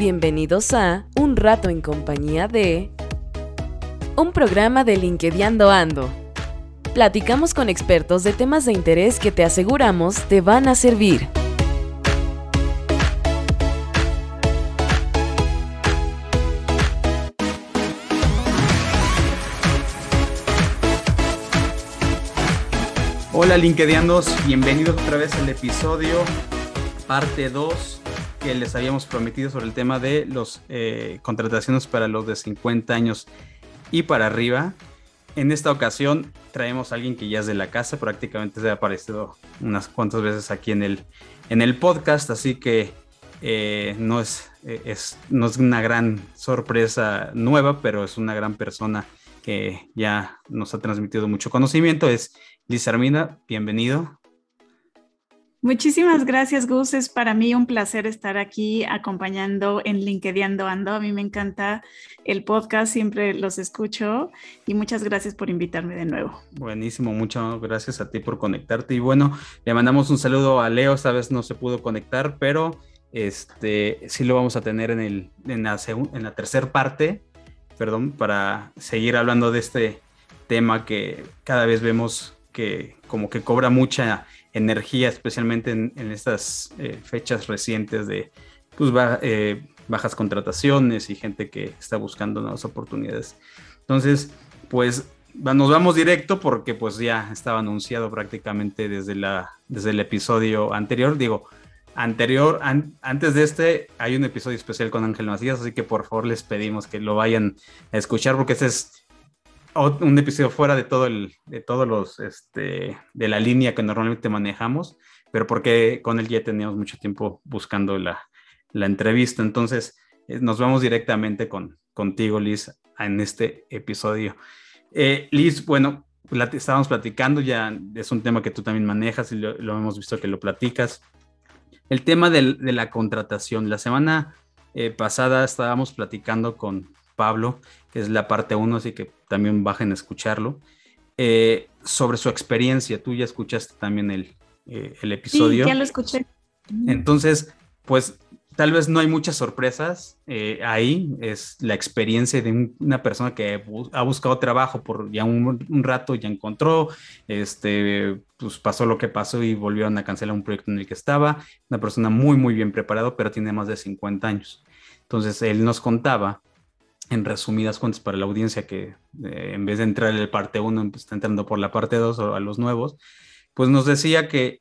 Bienvenidos a Un rato en compañía de... Un programa de LinkedIn Ando. Platicamos con expertos de temas de interés que te aseguramos te van a servir. Hola LinkedIndos, bienvenidos otra vez al episodio parte 2 que les habíamos prometido sobre el tema de las eh, contrataciones para los de 50 años y para arriba. En esta ocasión traemos a alguien que ya es de la casa, prácticamente se ha aparecido unas cuantas veces aquí en el, en el podcast, así que eh, no, es, eh, es, no es una gran sorpresa nueva, pero es una gran persona que ya nos ha transmitido mucho conocimiento. Es Liz Armina, bienvenido. Muchísimas gracias, Gus. Es para mí un placer estar aquí acompañando en LinkedIn Ando. A mí me encanta el podcast, siempre los escucho y muchas gracias por invitarme de nuevo. Buenísimo, muchas gracias a ti por conectarte. Y bueno, le mandamos un saludo a Leo, esta vez no se pudo conectar, pero este sí lo vamos a tener en, el, en, la, en la tercera parte, perdón, para seguir hablando de este tema que cada vez vemos que como que cobra mucha energía, especialmente en, estas eh, fechas recientes de pues, eh, bajas contrataciones y gente que está buscando nuevas oportunidades. Entonces, pues nos vamos directo porque pues ya estaba anunciado prácticamente desde, la, desde el episodio anterior. Digo, anterior, antes de este, hay un episodio especial con Ángel Macías, así que por favor les pedimos que lo vayan a escuchar porque ese es un episodio fuera de todo el, de todos los, este, de la línea que normalmente manejamos, pero porque con él ya teníamos mucho tiempo buscando la, la entrevista. Entonces, eh, nos vamos directamente con, contigo, Liz, en este episodio. Eh, Liz, bueno, estábamos platicando, ya es un tema que tú también manejas y lo, hemos visto que lo platicas. El tema de la contratación. La semana eh, pasada estábamos platicando con, Pablo, que es la parte 1, así que también bajen a escucharlo, eh, sobre su experiencia. Tú ya escuchaste también el, eh, el episodio. Sí, ya lo escuché. Entonces, pues tal vez no hay muchas sorpresas eh, ahí. Es la experiencia de una persona que ha buscado trabajo por ya un, rato, ya encontró, este, pues pasó lo que pasó y volvieron a cancelar un proyecto en el que estaba. Una persona muy, muy bien preparado, pero tiene más de 50 años. Entonces, él nos contaba en resumidas cuentas para la audiencia que eh, en vez de entrar en el parte 1 está entrando por la parte 2 o a los nuevos, pues nos decía que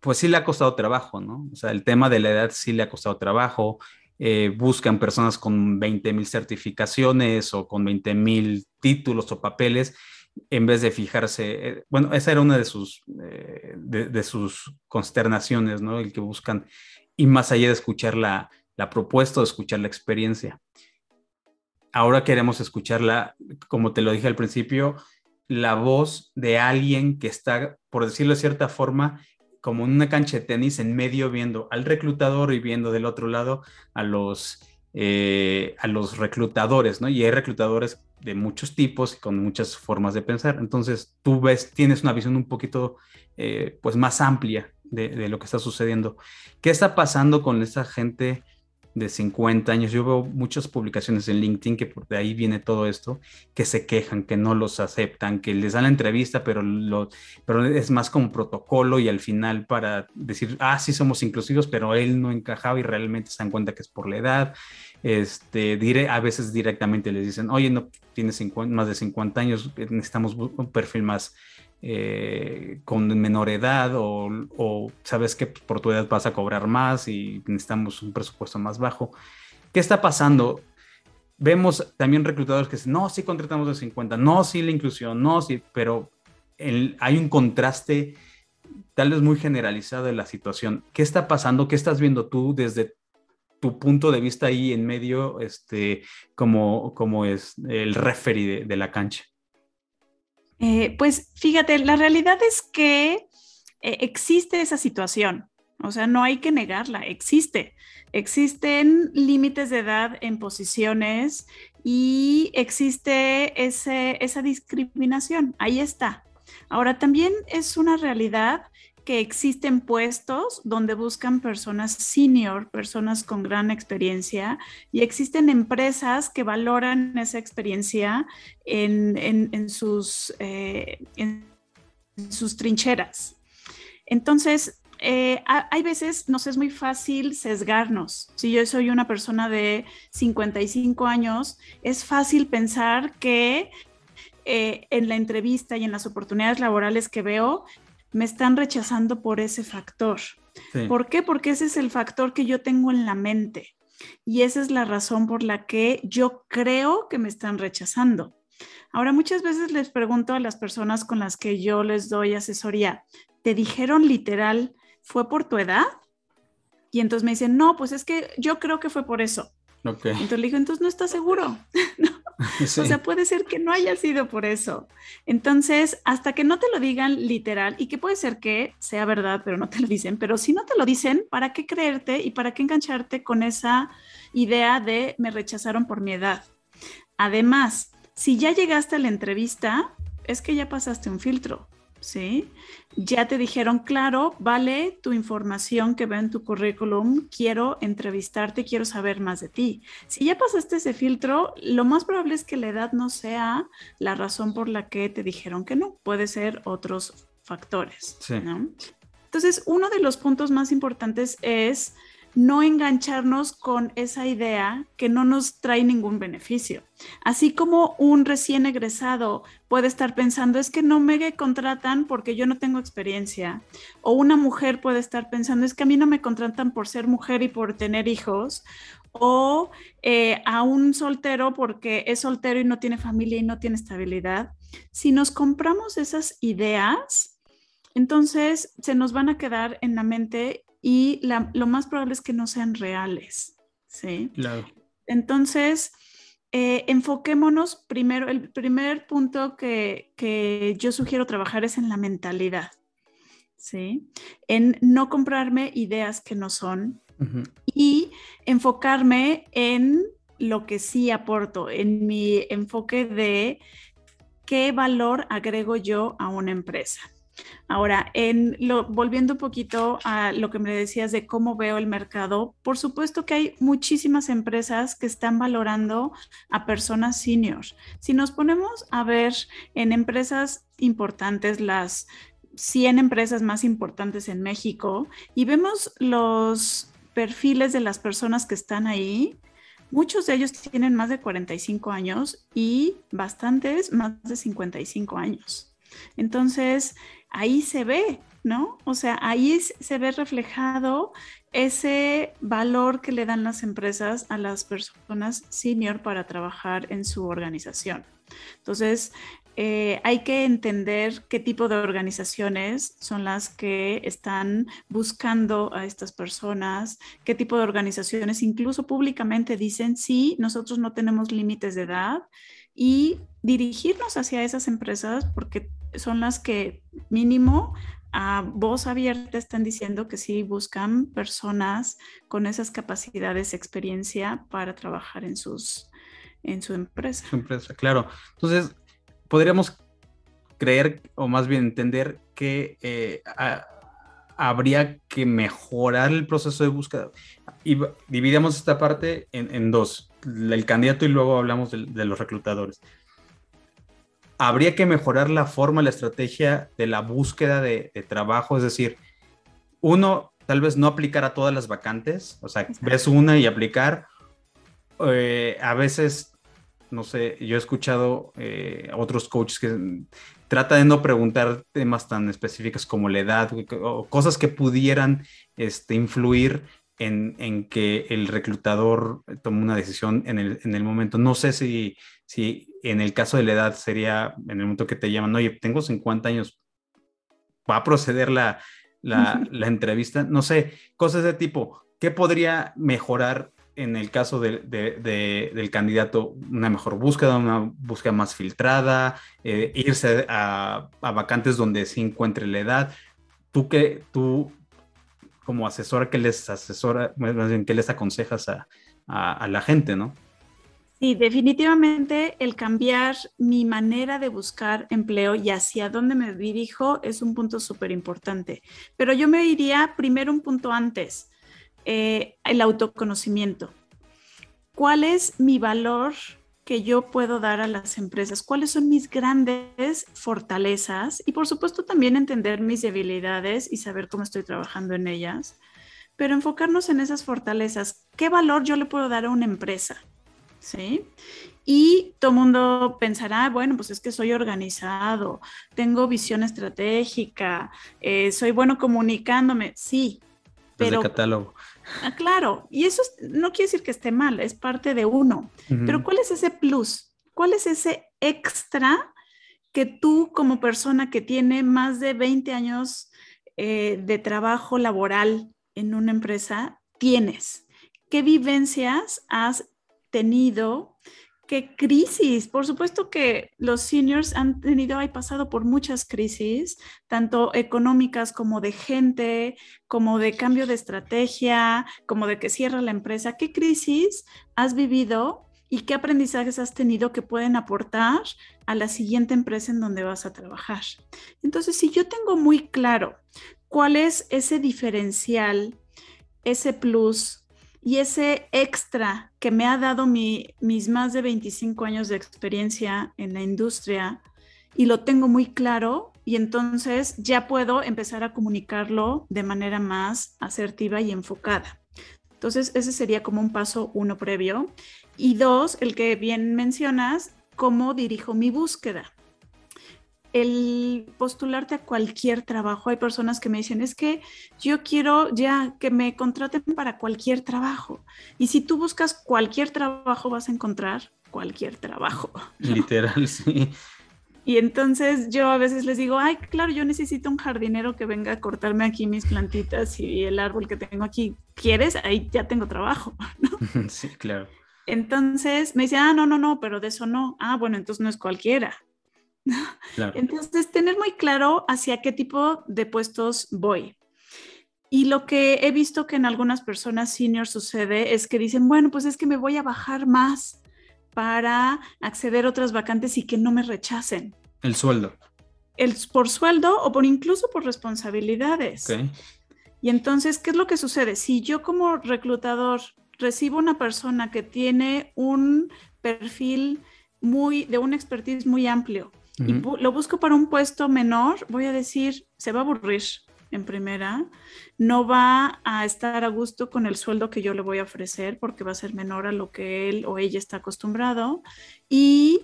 pues sí le ha costado trabajo, ¿no? O sea, el tema de la edad sí le ha costado trabajo. Eh, buscan personas con 20 mil certificaciones o con 20 mil títulos o papeles en vez de fijarse, eh, bueno, esa era una de sus, de, de, sus consternaciones, ¿no? El que buscan, y más allá de escuchar la, la propuesta o escuchar la experiencia ahora queremos escucharla, como te lo dije al principio, la voz de alguien que está, por decirlo de cierta forma, como en una cancha de tenis en medio viendo al reclutador y viendo del otro lado a los, eh, a los reclutadores, ¿no? Y hay reclutadores de muchos tipos y con muchas formas de pensar. Entonces, tú ves, tienes una visión un poquito, eh, pues, más amplia de, de, lo que está sucediendo. ¿Qué está pasando con esa gente de 50 años. Yo veo muchas publicaciones en LinkedIn que por de ahí viene todo esto, que se quejan, que no los aceptan, que les dan la entrevista, pero, lo, pero es más como protocolo y al final para decir, ah, sí somos inclusivos, pero él no encajaba y realmente se dan cuenta que es por la edad. Este, dire, a veces directamente les dicen, oye, no tienes más de 50 años, necesitamos un perfil más eh, con menor edad o, sabes que por tu edad vas a cobrar más y necesitamos un presupuesto más bajo. ¿Qué está pasando? Vemos también reclutadores que dicen, no, sí contratamos de 50, no, sí la inclusión, no, sí, pero hay un contraste tal vez muy generalizado de la situación. ¿Qué está pasando? ¿Qué estás viendo tú desde tu punto de vista ahí en medio, este, como, como es el referee de la cancha? Eh, pues fíjate, la realidad es que eh, existe esa situación, o sea, no hay que negarla, existe. Existen límites de edad en posiciones y existe esa discriminación, ahí está. Ahora, también es una realidad que existen puestos donde buscan personas senior, personas con gran experiencia, y existen empresas que valoran esa experiencia en, sus, eh, en sus trincheras. Entonces, eh, hay veces nos es muy fácil sesgarnos. Si yo soy una persona de 55 años, es fácil pensar que eh, en la entrevista y en las oportunidades laborales que veo, me están rechazando por ese factor. ¿Por qué? Porque ese es el factor que yo tengo en la mente. Y esa es la razón por la que yo creo que me están rechazando. Ahora, muchas veces les pregunto a las personas con las que yo les doy asesoría, ¿te dijeron literal fue por tu edad? Y entonces me dicen, no, pues es que yo creo que fue por eso. Entonces le digo, entonces no estás seguro. O sea, puede ser que no haya sido por eso. Entonces, hasta que no te lo digan literal, y que puede ser que sea verdad, pero no te lo dicen, pero si no te lo dicen, ¿para qué creerte y para qué engancharte con esa idea de me rechazaron por mi edad? Además, si ya llegaste a la entrevista, es que ya pasaste un filtro. ¿Sí? Ya te dijeron, claro, vale tu información que veo en tu currículum, quiero entrevistarte, quiero saber más de ti. Si ya pasaste ese filtro, lo más probable es que la edad no sea la razón por la que te dijeron que no, puede ser otros factores. Entonces, uno de los puntos más importantes es no engancharnos con esa idea que no nos trae ningún beneficio. Así como un recién egresado puede estar pensando, es que no me contratan porque yo no tengo experiencia. O una mujer puede estar pensando, es que a mí no me contratan por ser mujer y por tener hijos. O eh, a un soltero porque es soltero y no tiene familia y no tiene estabilidad. Si nos compramos esas ideas, entonces se nos van a quedar en la mente y lo más probable es que no sean reales. ¿sí? Claro. Entonces, eh, enfoquémonos primero, el primer punto que, que, yo sugiero trabajar es en la mentalidad, ¿sí? En no comprarme ideas que no son y enfocarme en lo que sí aporto, en mi enfoque de qué valor agrego yo a una empresa. Ahora, en lo, volviendo un poquito a lo que me decías de cómo veo el mercado, por supuesto que hay muchísimas empresas que están valorando a personas seniors. Si nos ponemos a ver en empresas importantes, las 100 empresas más importantes en México, y vemos los perfiles de las personas que están ahí, Muchos de ellos tienen más de 45 años y bastantes más de 55 años. Entonces, ahí se ve, ¿no? O sea, ahí se ve reflejado ese valor que le dan las empresas a las personas senior para trabajar en su organización. Entonces, eh, hay que entender qué tipo de organizaciones son las que están buscando a estas personas, qué tipo de organizaciones incluso públicamente dicen, sí, nosotros no tenemos límites de edad y dirigirnos hacia esas empresas porque son las que mínimo a voz abierta están diciendo que sí buscan personas con esas capacidades, experiencia para trabajar en sus en su empresa. Su empresa, claro. Entonces, podríamos creer o más bien entender que eh, habría que mejorar el proceso de búsqueda. Y dividimos esta parte en, dos, el candidato y luego hablamos de los reclutadores habría que mejorar la forma, la estrategia de la búsqueda de, trabajo, es decir, uno, tal vez no aplicar a todas las vacantes, o sea, ves una y aplicar. Eh, a veces, no sé, yo he escuchado eh, a otros coaches que trata de no preguntar temas tan específicos como la edad o cosas que pudieran este, influir en, que el reclutador tome una decisión en el, en el momento. No sé si, si en el caso de la edad sería en el momento que te llaman, oye, tengo 50 años, ¿va a proceder la, la, la entrevista? No sé, cosas de tipo, ¿qué podría mejorar en el caso de, de, del candidato? Una mejor búsqueda, una búsqueda más filtrada, eh, irse a, a, vacantes donde se encuentre la edad. Tú que tú como asesora, ¿qué les asesora, más bien, qué les aconsejas a, a, a la gente, no? Sí, definitivamente el cambiar mi manera de buscar empleo y hacia dónde me dirijo es un punto súper importante. Pero yo me iría primero un punto antes, eh, el autoconocimiento. ¿Cuál es mi valor que yo puedo dar a las empresas? ¿Cuáles son mis grandes fortalezas? Y por supuesto también entender mis debilidades y saber cómo estoy trabajando en ellas. Pero enfocarnos en esas fortalezas. ¿Qué valor yo le puedo dar a una empresa? ¿Sí? Y todo el mundo pensará, bueno, pues es que soy organizado, tengo visión estratégica, eh, soy bueno comunicándome, sí. Pero, catálogo. Ah, claro, y eso no quiere decir que esté mal, es parte de uno. Pero ¿cuál es ese plus? ¿Cuál es ese extra que tú como persona que tiene más de 20 años eh, de trabajo laboral en una empresa tienes? ¿Qué vivencias has tenido, qué crisis. Por supuesto que los seniors han tenido, hay pasado por muchas crisis, tanto económicas como de gente, como de cambio de estrategia, como de que cierra la empresa. ¿Qué crisis has vivido y qué aprendizajes has tenido que pueden aportar a la siguiente empresa en donde vas a trabajar? Entonces, si yo tengo muy claro cuál es ese diferencial, ese plus y ese extra que me ha dado mis más de 25 años de experiencia en la industria y lo tengo muy claro y entonces ya puedo empezar a comunicarlo de manera más asertiva y enfocada. Entonces ese sería como un paso uno previo. Y dos, el que bien mencionas, cómo dirijo mi búsqueda el postularte a cualquier trabajo. Hay personas que me dicen, es que yo quiero ya que me contraten para cualquier trabajo. Y si tú buscas cualquier trabajo, vas a encontrar cualquier trabajo. Literal, sí. Y entonces yo a veces les digo, ay, claro, yo necesito un jardinero que venga a cortarme aquí mis plantitas y el árbol que tengo aquí. ¿Quieres? Ahí ya tengo trabajo. Sí, claro. Entonces me dice, ah, no, no, no, pero de eso no. Ah, bueno, entonces no es cualquiera. Entonces, tener muy claro hacia qué tipo de puestos voy. Y lo que he visto que en algunas personas senior sucede es que dicen, bueno, pues es que me voy a bajar más para acceder a otras vacantes y que no me rechacen. El sueldo. El, por sueldo o por incluso por responsabilidades. Y entonces, ¿qué es lo que sucede? Si yo como reclutador recibo una persona que tiene un perfil muy, de un expertise muy amplio, y lo busco para un puesto menor, voy a decir, se va a aburrir en primera, no va a estar a gusto con el sueldo que yo le voy a ofrecer porque va a ser menor a lo que él o ella está acostumbrado y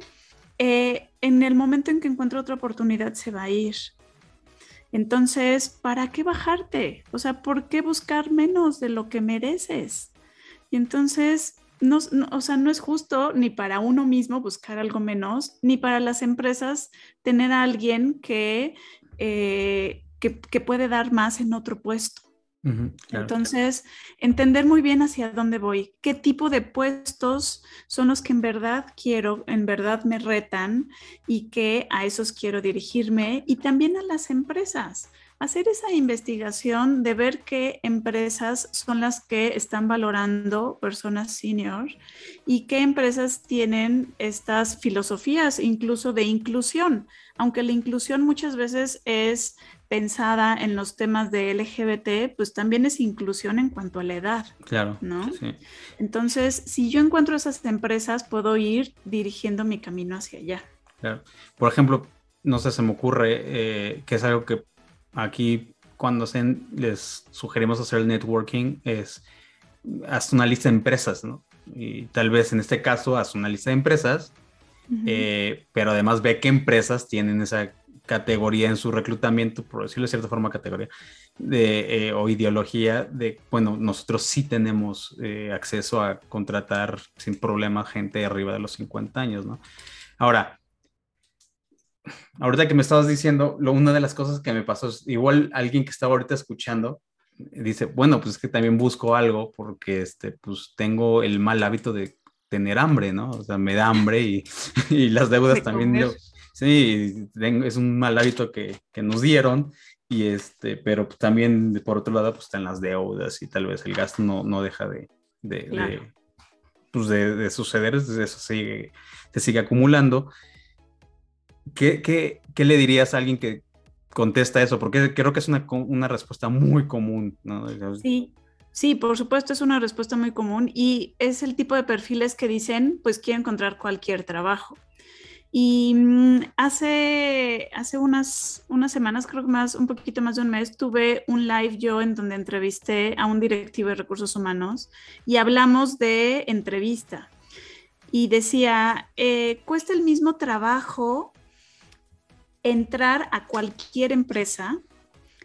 eh, en el momento en que encuentre otra oportunidad se va a ir. Entonces, ¿para qué bajarte? O sea, ¿por qué buscar menos de lo que mereces? Y entonces no, o sea, no es justo ni para uno mismo buscar algo menos, ni para las empresas tener a alguien que, eh, que, puede dar más en otro puesto. Entonces, entender muy bien hacia dónde voy, qué tipo de puestos son los que en verdad quiero, en verdad me retan y que a esos quiero dirigirme y también a las empresas hacer esa investigación de ver qué empresas son las que están valorando personas senior y qué empresas tienen estas filosofías incluso de inclusión, aunque la inclusión muchas veces es pensada en los temas de LGBT, pues también es inclusión en cuanto a la edad. Claro. ¿no? Entonces, si yo encuentro esas empresas, puedo ir dirigiendo mi camino hacia allá. Claro. Por ejemplo, no sé, se me ocurre eh, que es algo que aquí cuando se, les sugerimos hacer el networking es haz una lista de empresas, ¿no? Y tal vez en este caso haz una lista de empresas, eh, pero además ve qué empresas tienen esa categoría en su reclutamiento, por decirlo de cierta forma, categoría de, eh, o ideología de, bueno, nosotros sí tenemos eh, acceso a contratar sin problema gente arriba de los 50 años, ¿no? Ahora, ahorita que me estabas diciendo, lo, una de las cosas que me pasó es, igual alguien que estaba ahorita escuchando, dice, bueno, pues es que también busco algo porque, este, pues tengo el mal hábito de tener hambre, ¿no? O sea, me da hambre y, y las deudas también, sí, es un mal hábito que, que, nos dieron y este, pero también por otro lado, pues están las deudas y tal vez el gasto no, no deja de, de, pues de, suceder, eso sigue, se sigue acumulando. ¿Qué, qué, qué le dirías a alguien que contesta eso? Porque creo que es una, una respuesta muy común, ¿no? Sí, Sí, por supuesto, es una respuesta muy común y es el tipo de perfiles que dicen, pues quiero encontrar cualquier trabajo. Y mm, hace, hace unas, unas semanas, creo que más, un poquito más de un mes, tuve un live yo en donde entrevisté a un directivo de recursos humanos y hablamos de entrevista. Y decía, eh, cuesta el mismo trabajo entrar a cualquier empresa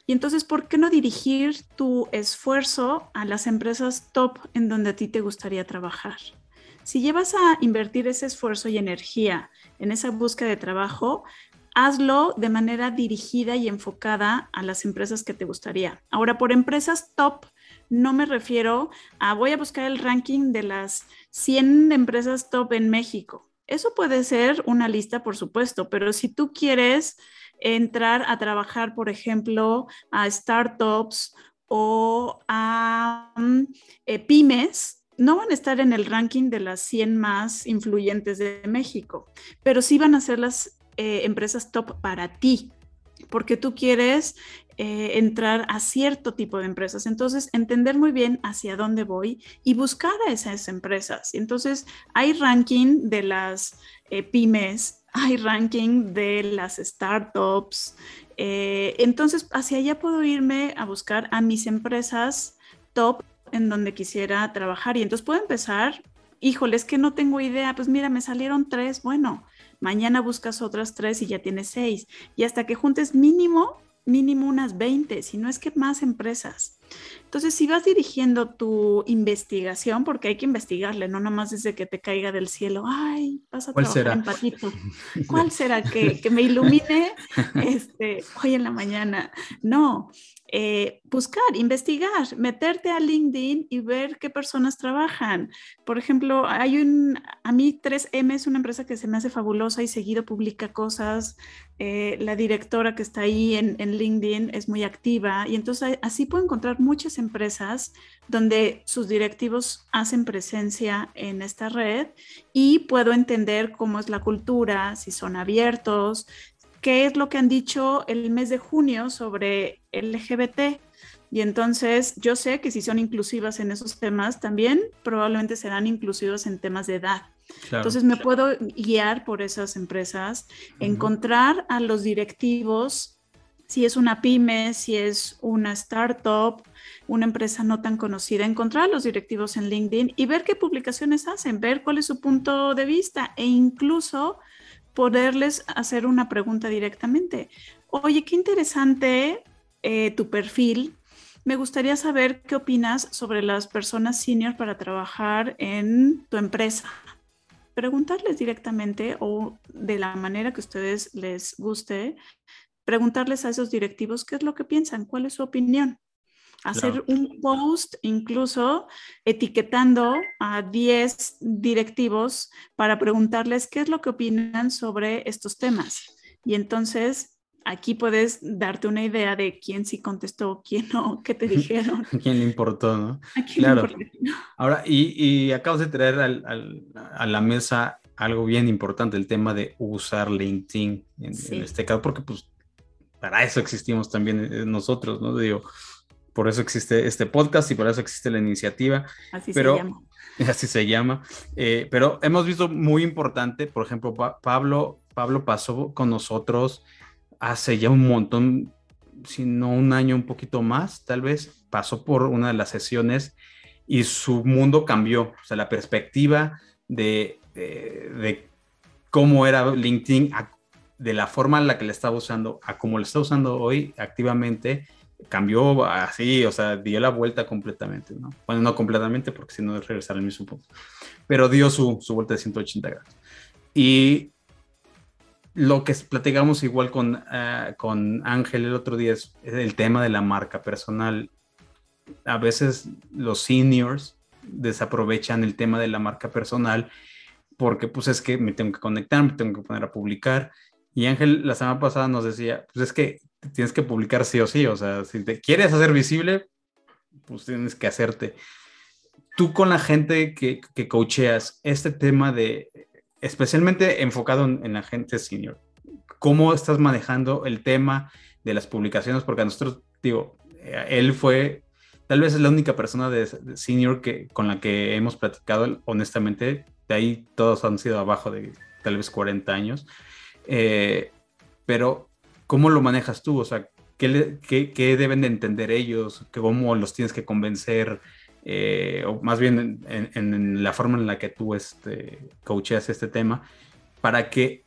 y entonces, ¿por qué no dirigir tu esfuerzo a las empresas top en donde a ti te gustaría trabajar? Si llevas a invertir ese esfuerzo y energía en esa búsqueda de trabajo, hazlo de manera dirigida y enfocada a las empresas que te gustaría. Ahora, por empresas top, no me refiero a voy a buscar el ranking de las 100 empresas top en México. Eso puede ser una lista, por supuesto, pero si tú quieres entrar a trabajar, por ejemplo, a startups o a mm, eh, pymes, no van a estar en el ranking de las 100 más influyentes de México, pero sí van a ser las eh, empresas top para ti, porque tú quieres eh, entrar a cierto tipo de empresas. Entonces, entender muy bien hacia dónde voy y buscar a esas empresas. Entonces, hay ranking de las pymes hay ranking de las startups. Eh, entonces, hacia allá puedo irme a buscar a mis empresas top en donde quisiera trabajar. Y entonces puedo empezar, híjole, es que no tengo idea, pues mira, me salieron tres, bueno, mañana buscas otras tres y ya tienes seis. Y hasta que juntes mínimo, mínimo unas 20, si no es que más empresas. Entonces, si vas dirigiendo tu investigación, porque hay que investigarle, no nomás desde que te caiga del cielo, ay, vas a trabajar en patito. ¿Cuál será que, que me ilumine este, hoy en la mañana? No, eh, buscar, investigar, meterte a LinkedIn y ver qué personas trabajan. Por ejemplo, hay un, a mí 3M es una empresa que se me hace fabulosa y seguido publica cosas. Eh, la directora que está ahí en, en, LinkedIn es muy activa y entonces así puedo encontrar muchas empresas donde sus directivos hacen presencia en esta red y puedo entender cómo es la cultura, si son abiertos, qué es lo que han dicho el mes de junio sobre LGBT. Y entonces yo sé que si son inclusivas en esos temas, también probablemente serán inclusivas en temas de edad. entonces me puedo guiar por esas empresas, encontrar a los directivos, si es una pyme, si es una startup, una empresa no tan conocida, encontrar a los directivos en LinkedIn y ver qué publicaciones hacen, ver cuál es su punto de vista e incluso poderles hacer una pregunta directamente. Oye, qué interesante eh, tu perfil. Me gustaría saber qué opinas sobre las personas senior para trabajar en tu empresa. Preguntarles directamente o de la manera que a ustedes les guste, preguntarles a esos directivos qué es lo que piensan, cuál es su opinión hacer un post incluso etiquetando a 10 directivos para preguntarles qué es lo que opinan sobre estos temas. Y entonces aquí puedes darte una idea de quién sí contestó, quién no, qué te dijeron. quién le importó, ¿no? claro. Ahora, y, acabas de traer a la mesa algo bien importante, el tema de usar LinkedIn en, en, este caso, porque pues para eso existimos también eh, nosotros, ¿no? Digo, por eso existe este podcast y por eso existe la iniciativa. Así se llama. Así se llama. Eh, pero hemos visto muy importante, por ejemplo, Pablo, Pablo pasó con nosotros hace ya un montón, si no un año, un poquito más, tal vez, pasó por una de las sesiones y su mundo cambió. O sea, la perspectiva de, de, cómo era LinkedIn, de la forma en la que le estaba usando, a cómo le está usando hoy activamente cambió así, o sea, dio la vuelta completamente, ¿no? Bueno, no completamente, porque si no es regresar al mismo punto, pero dio su, su, vuelta de 180 grados. Y lo que platicamos igual con, uh, con Ángel el otro día es el tema de la marca personal. A veces los seniors desaprovechan el tema de la marca personal porque pues es que me tengo que conectar, me tengo que poner a publicar. Y Ángel la semana pasada nos decía, pues es que tienes que publicar sí o sí, o sea, si te quieres hacer visible, pues tienes que hacerte. tú con la gente que, que coacheas, este tema de, especialmente enfocado en, la gente senior, ¿cómo estás manejando el tema de las publicaciones? Porque a nosotros, digo, él fue, tal vez es la única persona de, senior que, con la que hemos platicado, honestamente, de ahí todos han sido abajo de tal vez 40 años. Eh, pero, ¿cómo lo manejas tú? O sea, ¿qué, qué, deben de entender ellos? ¿Cómo los tienes que convencer? Eh, o más bien en, la forma en la que tú este, coacheas este tema, para que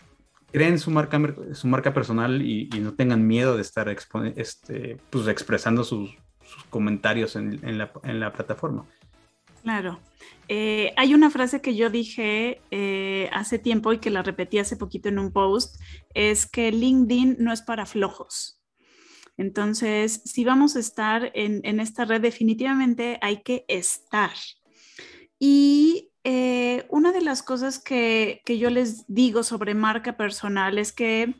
creen su marca, su marca personal y, no tengan miedo de estar este, pues, expresando sus, comentarios en, la, en, la, plataforma. Claro. Eh, hay una frase que yo dije eh, hace tiempo y que la repetí hace poquito en un post, es que LinkedIn no es para flojos. Entonces, si vamos a estar en, esta red, definitivamente hay que estar. Y eh, una de las cosas que, yo les digo sobre marca personal es que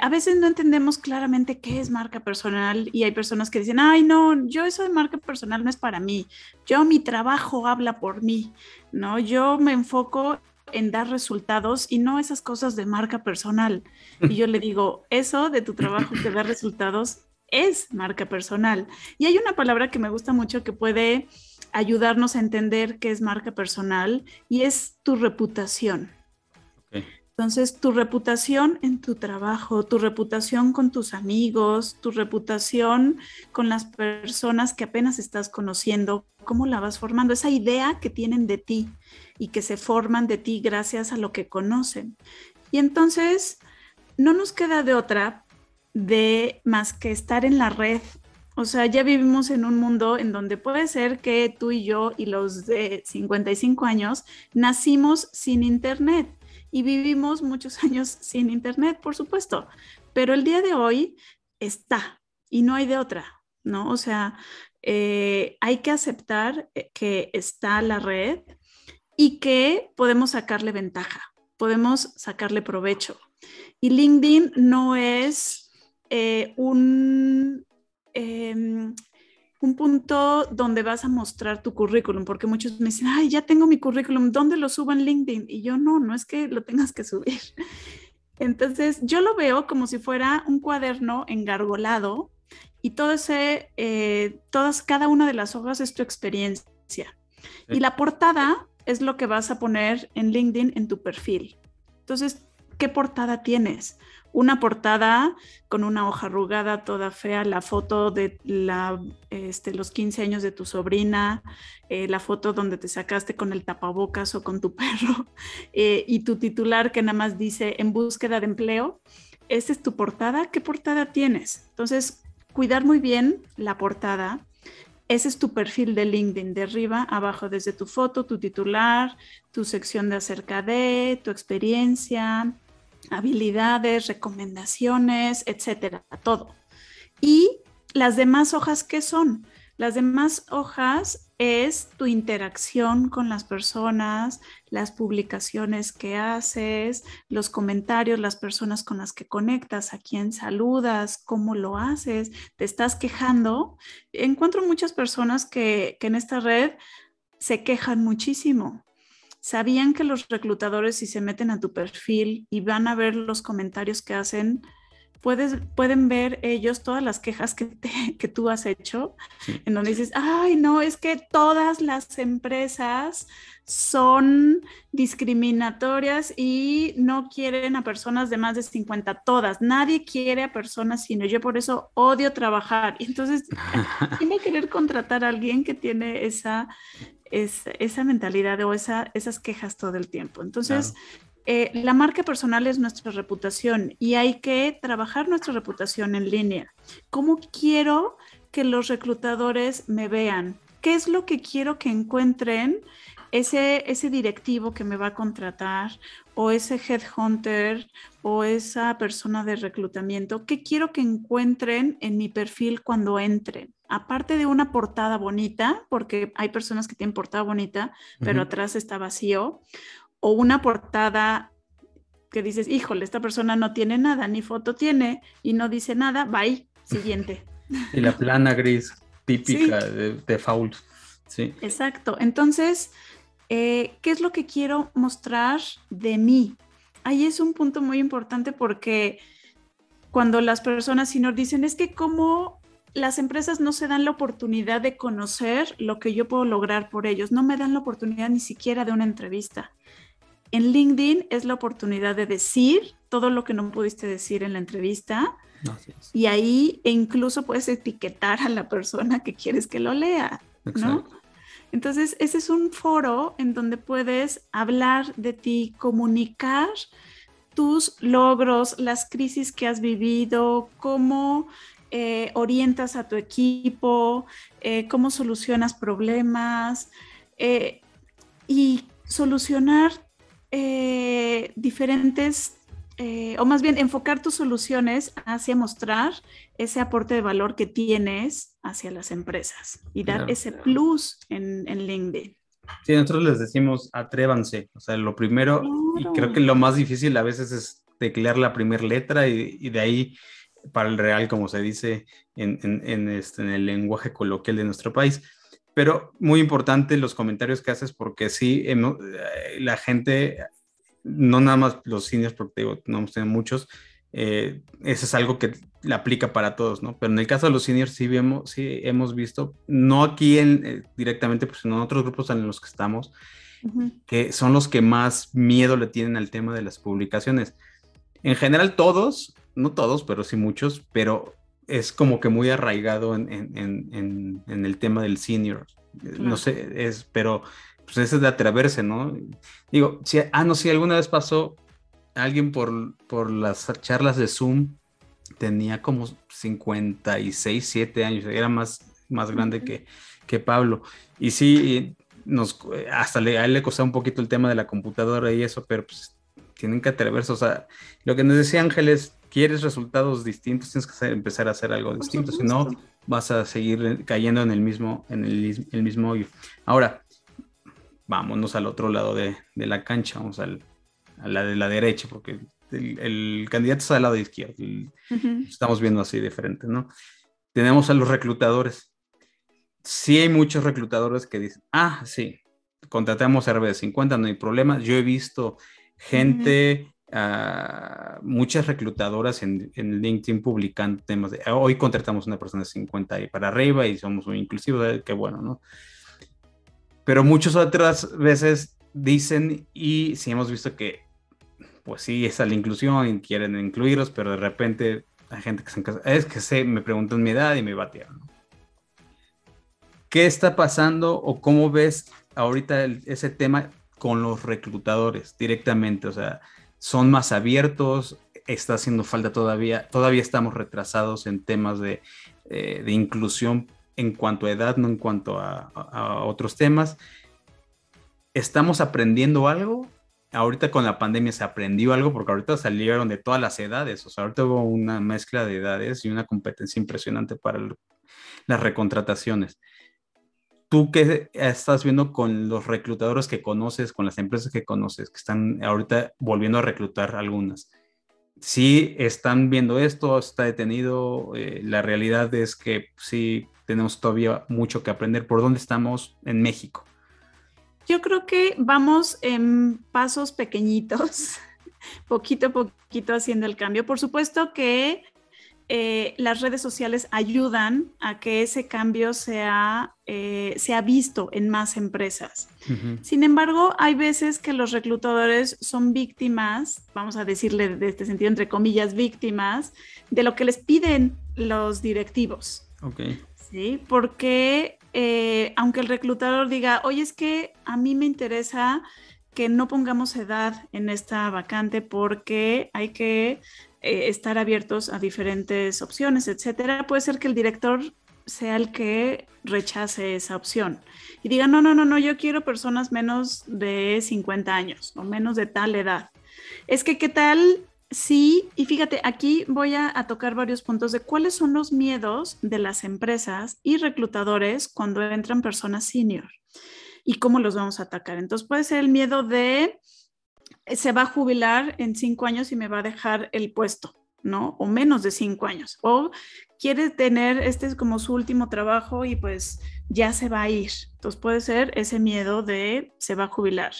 a veces no entendemos claramente qué es marca personal y hay personas que dicen, ay, no, yo eso de marca personal no es para mí, yo mi trabajo habla por mí, ¿no? Yo me enfoco en dar resultados y no esas cosas de marca personal. Y yo le digo, eso de tu trabajo que da resultados es marca personal. Y hay una palabra que me gusta mucho que puede ayudarnos a entender qué es marca personal y es tu reputación. Entonces, tu reputación en tu trabajo, tu reputación con tus amigos, tu reputación con las personas que apenas estás conociendo, cómo la vas formando, esa idea que tienen de ti y que se forman de ti gracias a lo que conocen. Y entonces, no nos queda de otra de más que estar en la red. O sea, ya vivimos en un mundo en donde puede ser que tú y yo y los de 55 años nacimos sin internet y vivimos muchos años sin Internet, por supuesto, pero el día de hoy está y no hay de otra, ¿no? O sea, eh, hay que aceptar eh, que está la red y que podemos sacarle ventaja, podemos sacarle provecho. Y LinkedIn no es eh, un em, un punto donde vas a mostrar tu currículum, porque muchos me dicen, ay, ya tengo mi currículum, ¿dónde lo subo en LinkedIn? Y yo no, no es que lo tengas que subir. Entonces, yo lo veo como si fuera un cuaderno engargolado y todo ese, eh, todas, cada una de las hojas es tu experiencia. Y la portada es lo que vas a poner en LinkedIn en tu perfil. Entonces, ¿qué portada tienes? una portada con una hoja arrugada toda fea, la foto de la, este, los 15 años de tu sobrina, eh, la foto donde te sacaste con el tapabocas o con tu perro, eh, y tu titular que nada más dice en búsqueda de empleo. Esa es tu portada. ¿Qué portada tienes? Entonces, cuidar muy bien la portada. Ese es tu perfil de LinkedIn, de arriba abajo, desde tu foto, tu titular, tu sección de acerca de, tu experiencia, habilidades, recomendaciones, etcétera, todo. Y las demás hojas, ¿qué son? Las demás hojas es tu interacción con las personas, las publicaciones que haces, los comentarios, las personas con las que conectas, a quién saludas, cómo lo haces, te estás quejando. Encuentro muchas personas que, que en esta red se quejan muchísimo ¿Sabían que los reclutadores si se meten a tu perfil y van a ver los comentarios que hacen, puedes, pueden ver ellos todas las quejas que, que tú has hecho, en donde dices, ay, no, es que todas las empresas son discriminatorias y no quieren a personas de más de 50, todas. Nadie quiere a personas sino yo por eso odio trabajar. Y entonces, ¿quién va a querer contratar a alguien que tiene esa es, esa mentalidad o esa, esas quejas todo el tiempo. Entonces, eh, la marca personal es nuestra reputación y hay que trabajar nuestra reputación en línea. ¿Cómo quiero que los reclutadores me vean? ¿Qué es lo que quiero que encuentren ese, ese directivo que me va a contratar o ese headhunter o esa persona de reclutamiento? ¿Qué quiero que encuentren en mi perfil cuando entren? aparte de una portada bonita, porque hay personas que tienen portada bonita, pero atrás está vacío, o una portada que dices, híjole, esta persona no tiene nada, ni foto tiene y no dice nada, bye, siguiente. Y la plana gris típica de, de Sí. Exacto. Entonces, eh, ¿qué es lo que quiero mostrar de mí? Ahí es un punto muy importante porque cuando las personas nos dicen, es que como las empresas no se dan la oportunidad de conocer lo que yo puedo lograr por ellos, no me dan la oportunidad ni siquiera de una entrevista. En LinkedIn es la oportunidad de decir todo lo que no pudiste decir en la entrevista. y ahí e incluso puedes etiquetar a la persona que quieres que lo lea, ¿no? Entonces, ese es un foro en donde puedes hablar de ti, comunicar tus logros, las crisis que has vivido, cómo eh, orientas a tu equipo, eh, cómo solucionas problemas eh, y solucionar diferentes, o más bien enfocar tus soluciones hacia mostrar ese aporte de valor que tienes hacia las empresas y dar ese plus en, en LinkedIn. Sí, nosotros les decimos atrévanse. O sea, lo primero, y creo que lo más difícil a veces es teclear la primera letra y, de ahí para el real, como se dice en, en, este, en, el lenguaje coloquial de nuestro país. Pero muy importante los comentarios que haces porque sí, eh, la gente, no nada más los cines, porque no hemos tenido muchos, eh, eso es algo que le aplica para todos, ¿no? Pero en el caso de los seniors sí, vemos, sí hemos visto, no aquí en, eh, directamente, pues en otros grupos en los que estamos, que son los que más miedo le tienen al tema de las publicaciones. En general todos, no todos, pero sí muchos, pero es como que muy arraigado en, en, en, el tema del senior. No sé, es, pero pues ese es de atreverse, ¿no? Digo, si, ah, no, si alguna vez pasó alguien por, por las charlas de Zoom, tenía como 56, 7 años, era más, más grande que, que Pablo. Y sí, nos, hasta le, a él le costaba un poquito el tema de la computadora y eso, pero pues tienen que atreverse. O sea, lo que nos decía Ángeles, quieres resultados distintos, tienes que empezar a hacer algo distinto, si no vas a seguir cayendo en el mismo, en el, mismo hoyo. Ahora, vámonos al otro lado de, la cancha, vamos al, a la de la derecha, porque el, candidato está al lado izquierdo. Estamos viendo así diferente, ¿no? Tenemos a los reclutadores. Sí hay muchos reclutadores que dicen, ah, sí, contratamos RB50, no hay problema. Yo he visto gente, ah, muchas reclutadoras en, LinkedIn publicando temas de, hoy contratamos una persona de 50 y para arriba y somos muy inclusivos, eh, qué bueno, ¿no? Pero muchas otras veces dicen y sí hemos visto que, pues sí, está la inclusión y quieren incluirlos, pero de repente hay gente que se es que sé, me preguntan mi edad y me batean, ¿no? ¿Qué está pasando o cómo ves ahorita ese tema con los reclutadores directamente, o sea, son más abiertos, está haciendo falta todavía, todavía estamos retrasados en temas de, eh, inclusión en cuanto a edad, no en cuanto a, otros temas. ¿Estamos aprendiendo algo? Ahorita con la pandemia se aprendió algo porque ahorita salieron de todas las edades, o sea, ahorita hubo una mezcla de edades y una competencia impresionante para las recontrataciones tú qué estás viendo con los reclutadores que conoces, con las empresas que conoces, que están ahorita volviendo a reclutar algunas. Sí están viendo esto, está detenido, eh, la realidad es que sí tenemos todavía mucho que aprender. ¿Por dónde estamos en México? Yo creo que vamos en pasos pequeñitos, poquito a poquito haciendo el cambio. Por supuesto que eh, las redes sociales ayudan a que ese cambio sea, eh, sea visto en más empresas. Sin embargo, hay veces que los reclutadores son víctimas, vamos a decirle de este sentido, entre comillas, víctimas, de lo que les piden los directivos. Sí, porque eh, aunque el reclutador diga, oye, es que a mí me interesa que no pongamos edad en esta vacante porque hay que eh, estar abiertos a diferentes opciones, etcétera, puede ser que el director sea el que rechace esa opción y diga, no, no, no, no, yo quiero personas menos de 50 años o menos de tal edad. Es que, ¿qué tal? Sí, y fíjate, aquí voy a, a tocar varios puntos de cuáles son los miedos de las empresas y reclutadores cuando entran personas senior y cómo los vamos a atacar. Entonces puede ser el miedo de se va a jubilar en cinco años y me va a dejar el puesto. ¿no? O menos de cinco años. O quiere tener, este es como su último trabajo y pues ya se va a ir. Entonces puede ser ese miedo de se va a jubilar.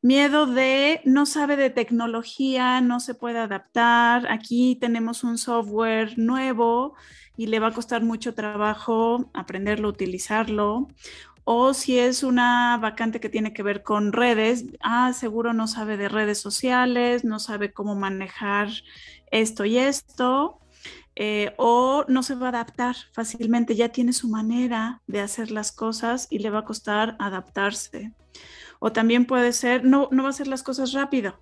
Miedo de no sabe de tecnología, no se puede adaptar. Aquí tenemos un software nuevo y le va a costar mucho trabajo aprenderlo, utilizarlo. O si es una vacante que tiene que ver con redes, ah, seguro no sabe de redes sociales, no sabe cómo manejar esto y esto. Eh, o no se va a adaptar fácilmente, ya tiene su manera de hacer las cosas y le va a costar adaptarse. O también puede ser, no, no va a hacer las cosas rápido,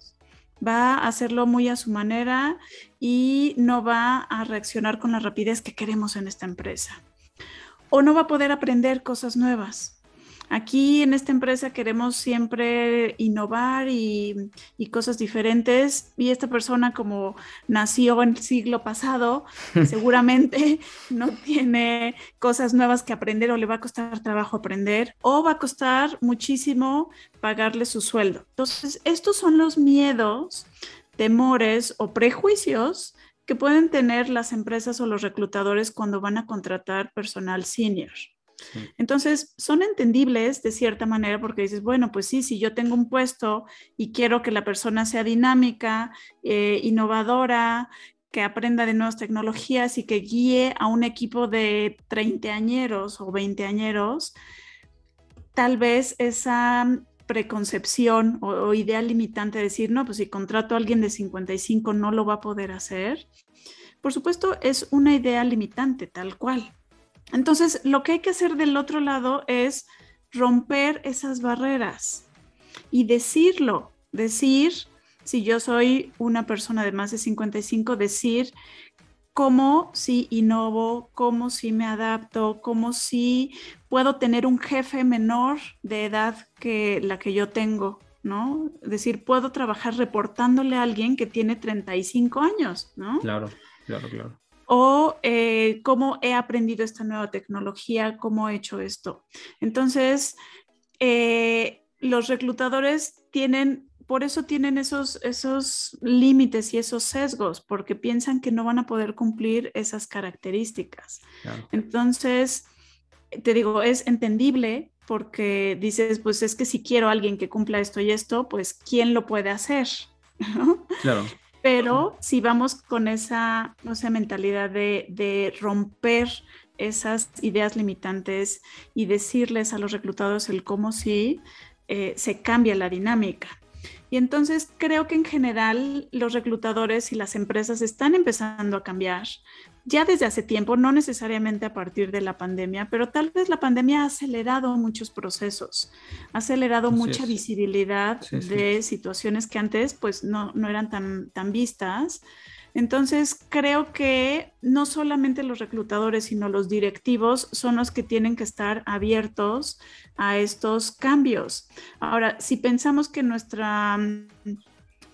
va a hacerlo muy a su manera y no va a reaccionar con la rapidez que queremos en esta empresa. O no va a poder aprender cosas nuevas. Aquí en esta empresa queremos siempre innovar y, cosas diferentes y esta persona como nació en el siglo pasado, seguramente no tiene cosas nuevas que aprender o le va a costar trabajo aprender o va a costar muchísimo pagarle su sueldo. Entonces, estos son los miedos, temores o prejuicios que pueden tener las empresas o los reclutadores cuando van a contratar personal senior. Entonces, son entendibles de cierta manera porque dices, bueno, pues sí, si yo tengo un puesto y quiero que la persona sea dinámica, eh, innovadora, que aprenda de nuevas tecnologías y que guíe a un equipo de 30 añeros o 20 añeros, tal vez esa preconcepción o, o, idea limitante de decir, no, pues si contrato a alguien de 55 no lo va a poder hacer, por supuesto es una idea limitante tal cual. Entonces, lo que hay que hacer del otro lado es romper esas barreras y decirlo, decir, si yo soy una persona de más de 55, decir cómo si innovo, cómo si me adapto, cómo si puedo tener un jefe menor de edad que la que yo tengo, ¿no? Es decir, puedo trabajar reportándole a alguien que tiene 35 años, ¿no? Claro, claro, claro o eh, cómo he aprendido esta nueva tecnología, cómo he hecho esto. Entonces, eh, los reclutadores tienen, por eso tienen esos, esos límites y esos sesgos, porque piensan que no van a poder cumplir esas características. Entonces, te digo, es entendible porque dices, pues es que si quiero a alguien que cumpla esto y esto, pues ¿quién lo puede hacer? Claro. Pero si vamos con esa, mentalidad de, romper esas ideas limitantes y decirles a los reclutados el cómo sí, eh, se cambia la dinámica. Y entonces creo que en general los reclutadores y las empresas están empezando a cambiar ya desde hace tiempo, no necesariamente a partir de la pandemia, pero tal vez la pandemia ha acelerado muchos procesos, ha acelerado mucha visibilidad de situaciones que antes pues no, no eran tan, tan vistas. Entonces, creo que no solamente los reclutadores, sino los directivos son los que tienen que estar abiertos a estos cambios. Ahora, si pensamos que nuestra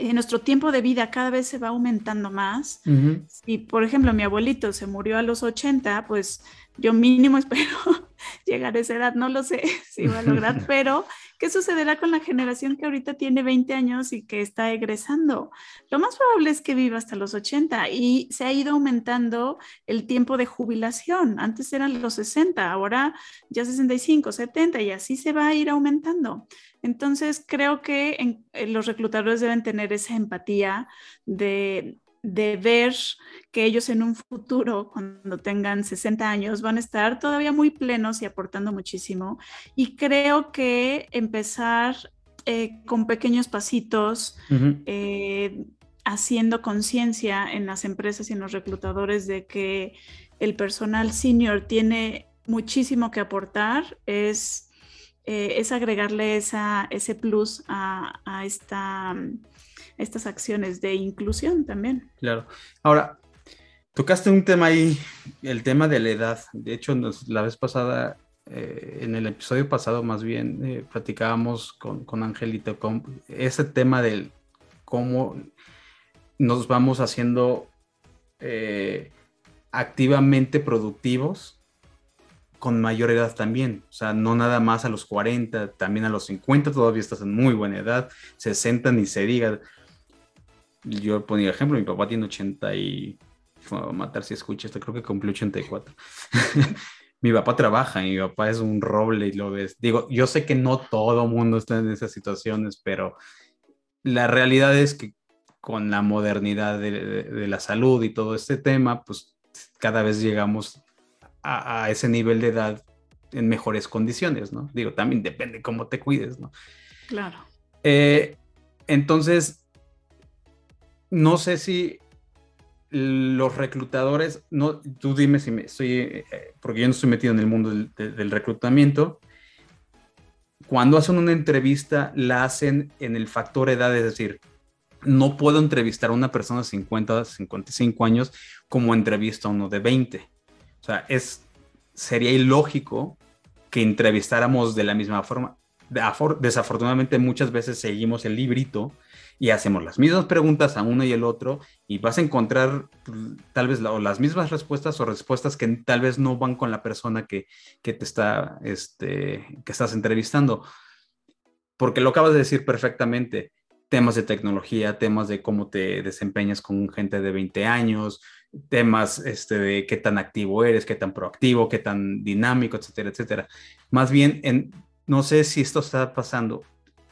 eh, nuestro tiempo de vida cada vez se va aumentando más. Si, por ejemplo, mi abuelito se murió a los 80, pues yo mínimo espero llegar a esa edad, no lo sé si va a lograr, pero ¿qué sucederá con la generación que ahorita tiene 20 años y que está egresando? Lo más probable es que viva hasta los 80 y se ha ido aumentando el tiempo de jubilación. Antes eran los 60, ahora ya 65, 70 y así se va a ir aumentando. Entonces, creo que eh, los reclutadores deben tener esa empatía de, ver que ellos en un futuro, cuando tengan 60 años, van a estar todavía muy plenos y aportando muchísimo. Y creo que empezar eh, con pequeños pasitos, eh, haciendo conciencia en las empresas y en los reclutadores de que el personal senior tiene muchísimo que aportar, es eh, es agregarle esa, ese plus a, esta, estas acciones de inclusión también. Claro. Ahora, tocaste un tema ahí, el tema de la edad. De hecho, la vez pasada, eh, en el episodio pasado más bien, eh, platicábamos con, con Angelito con ese tema del cómo nos vamos haciendo activamente productivos con mayor edad también, o sea, no nada más a los 40, también a los 50 todavía estás en muy buena edad, 60 ni se diga. Yo ponía ejemplo, mi papá tiene 80 y... Bueno, a matar si escucha esto, creo que cumplió 84. mi papá trabaja y mi papá es un roble y lo ves. Digo, yo sé que no todo mundo está en esas situaciones, pero la realidad es que con la modernidad de, la salud y todo este tema, pues cada vez llegamos a, ese nivel de edad en mejores condiciones, ¿no? Digo, también depende cómo te cuides, ¿no? Claro. Eh, entonces, no sé si los reclutadores, no, tú dime si me estoy, eh, porque yo no estoy metido en el mundo del, reclutamiento, cuando hacen una entrevista la hacen en el factor edad, es decir, no puedo entrevistar a una persona de 50, 55 años como entrevista a uno de 20. O sea, es, sería ilógico que entrevistáramos de la misma forma. Desafortunadamente muchas veces seguimos el librito y hacemos las mismas preguntas a uno y el otro y vas a encontrar pues, tal vez las mismas respuestas o respuestas que tal vez no van con la persona que, que te está, este, que estás entrevistando. Porque lo acabas de decir perfectamente temas de tecnología, temas de cómo te desempeñas con gente de 20 años, temas este, de qué tan activo eres, qué tan proactivo, qué tan dinámico, etcétera, etcétera. Más bien, en, no sé si esto está pasando.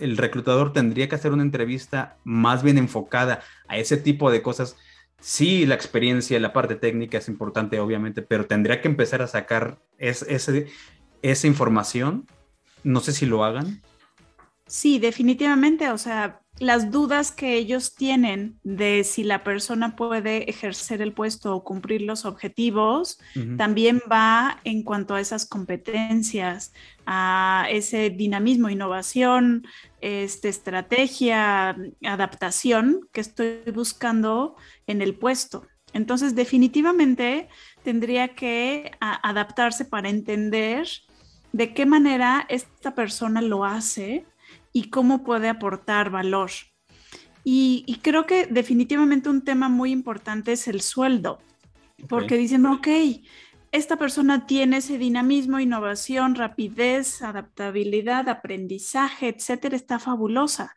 El reclutador tendría que hacer una entrevista más bien enfocada a ese tipo de cosas. Sí, la experiencia, la parte técnica es importante, obviamente, pero tendría que empezar a sacar esa información. No sé si lo hagan. Sí, definitivamente. O sea, las dudas que ellos tienen de si la persona puede ejercer el puesto o cumplir los objetivos, también va en cuanto a esas competencias, a ese dinamismo, innovación, este, estrategia, adaptación que estoy buscando en el puesto. Entonces, definitivamente tendría que adaptarse para entender de qué manera esta persona lo hace y cómo puede aportar valor. Y, creo que definitivamente un tema muy importante es el sueldo, porque dicen, ok, esta persona tiene ese dinamismo, innovación, rapidez, adaptabilidad, aprendizaje, etcétera, está fabulosa,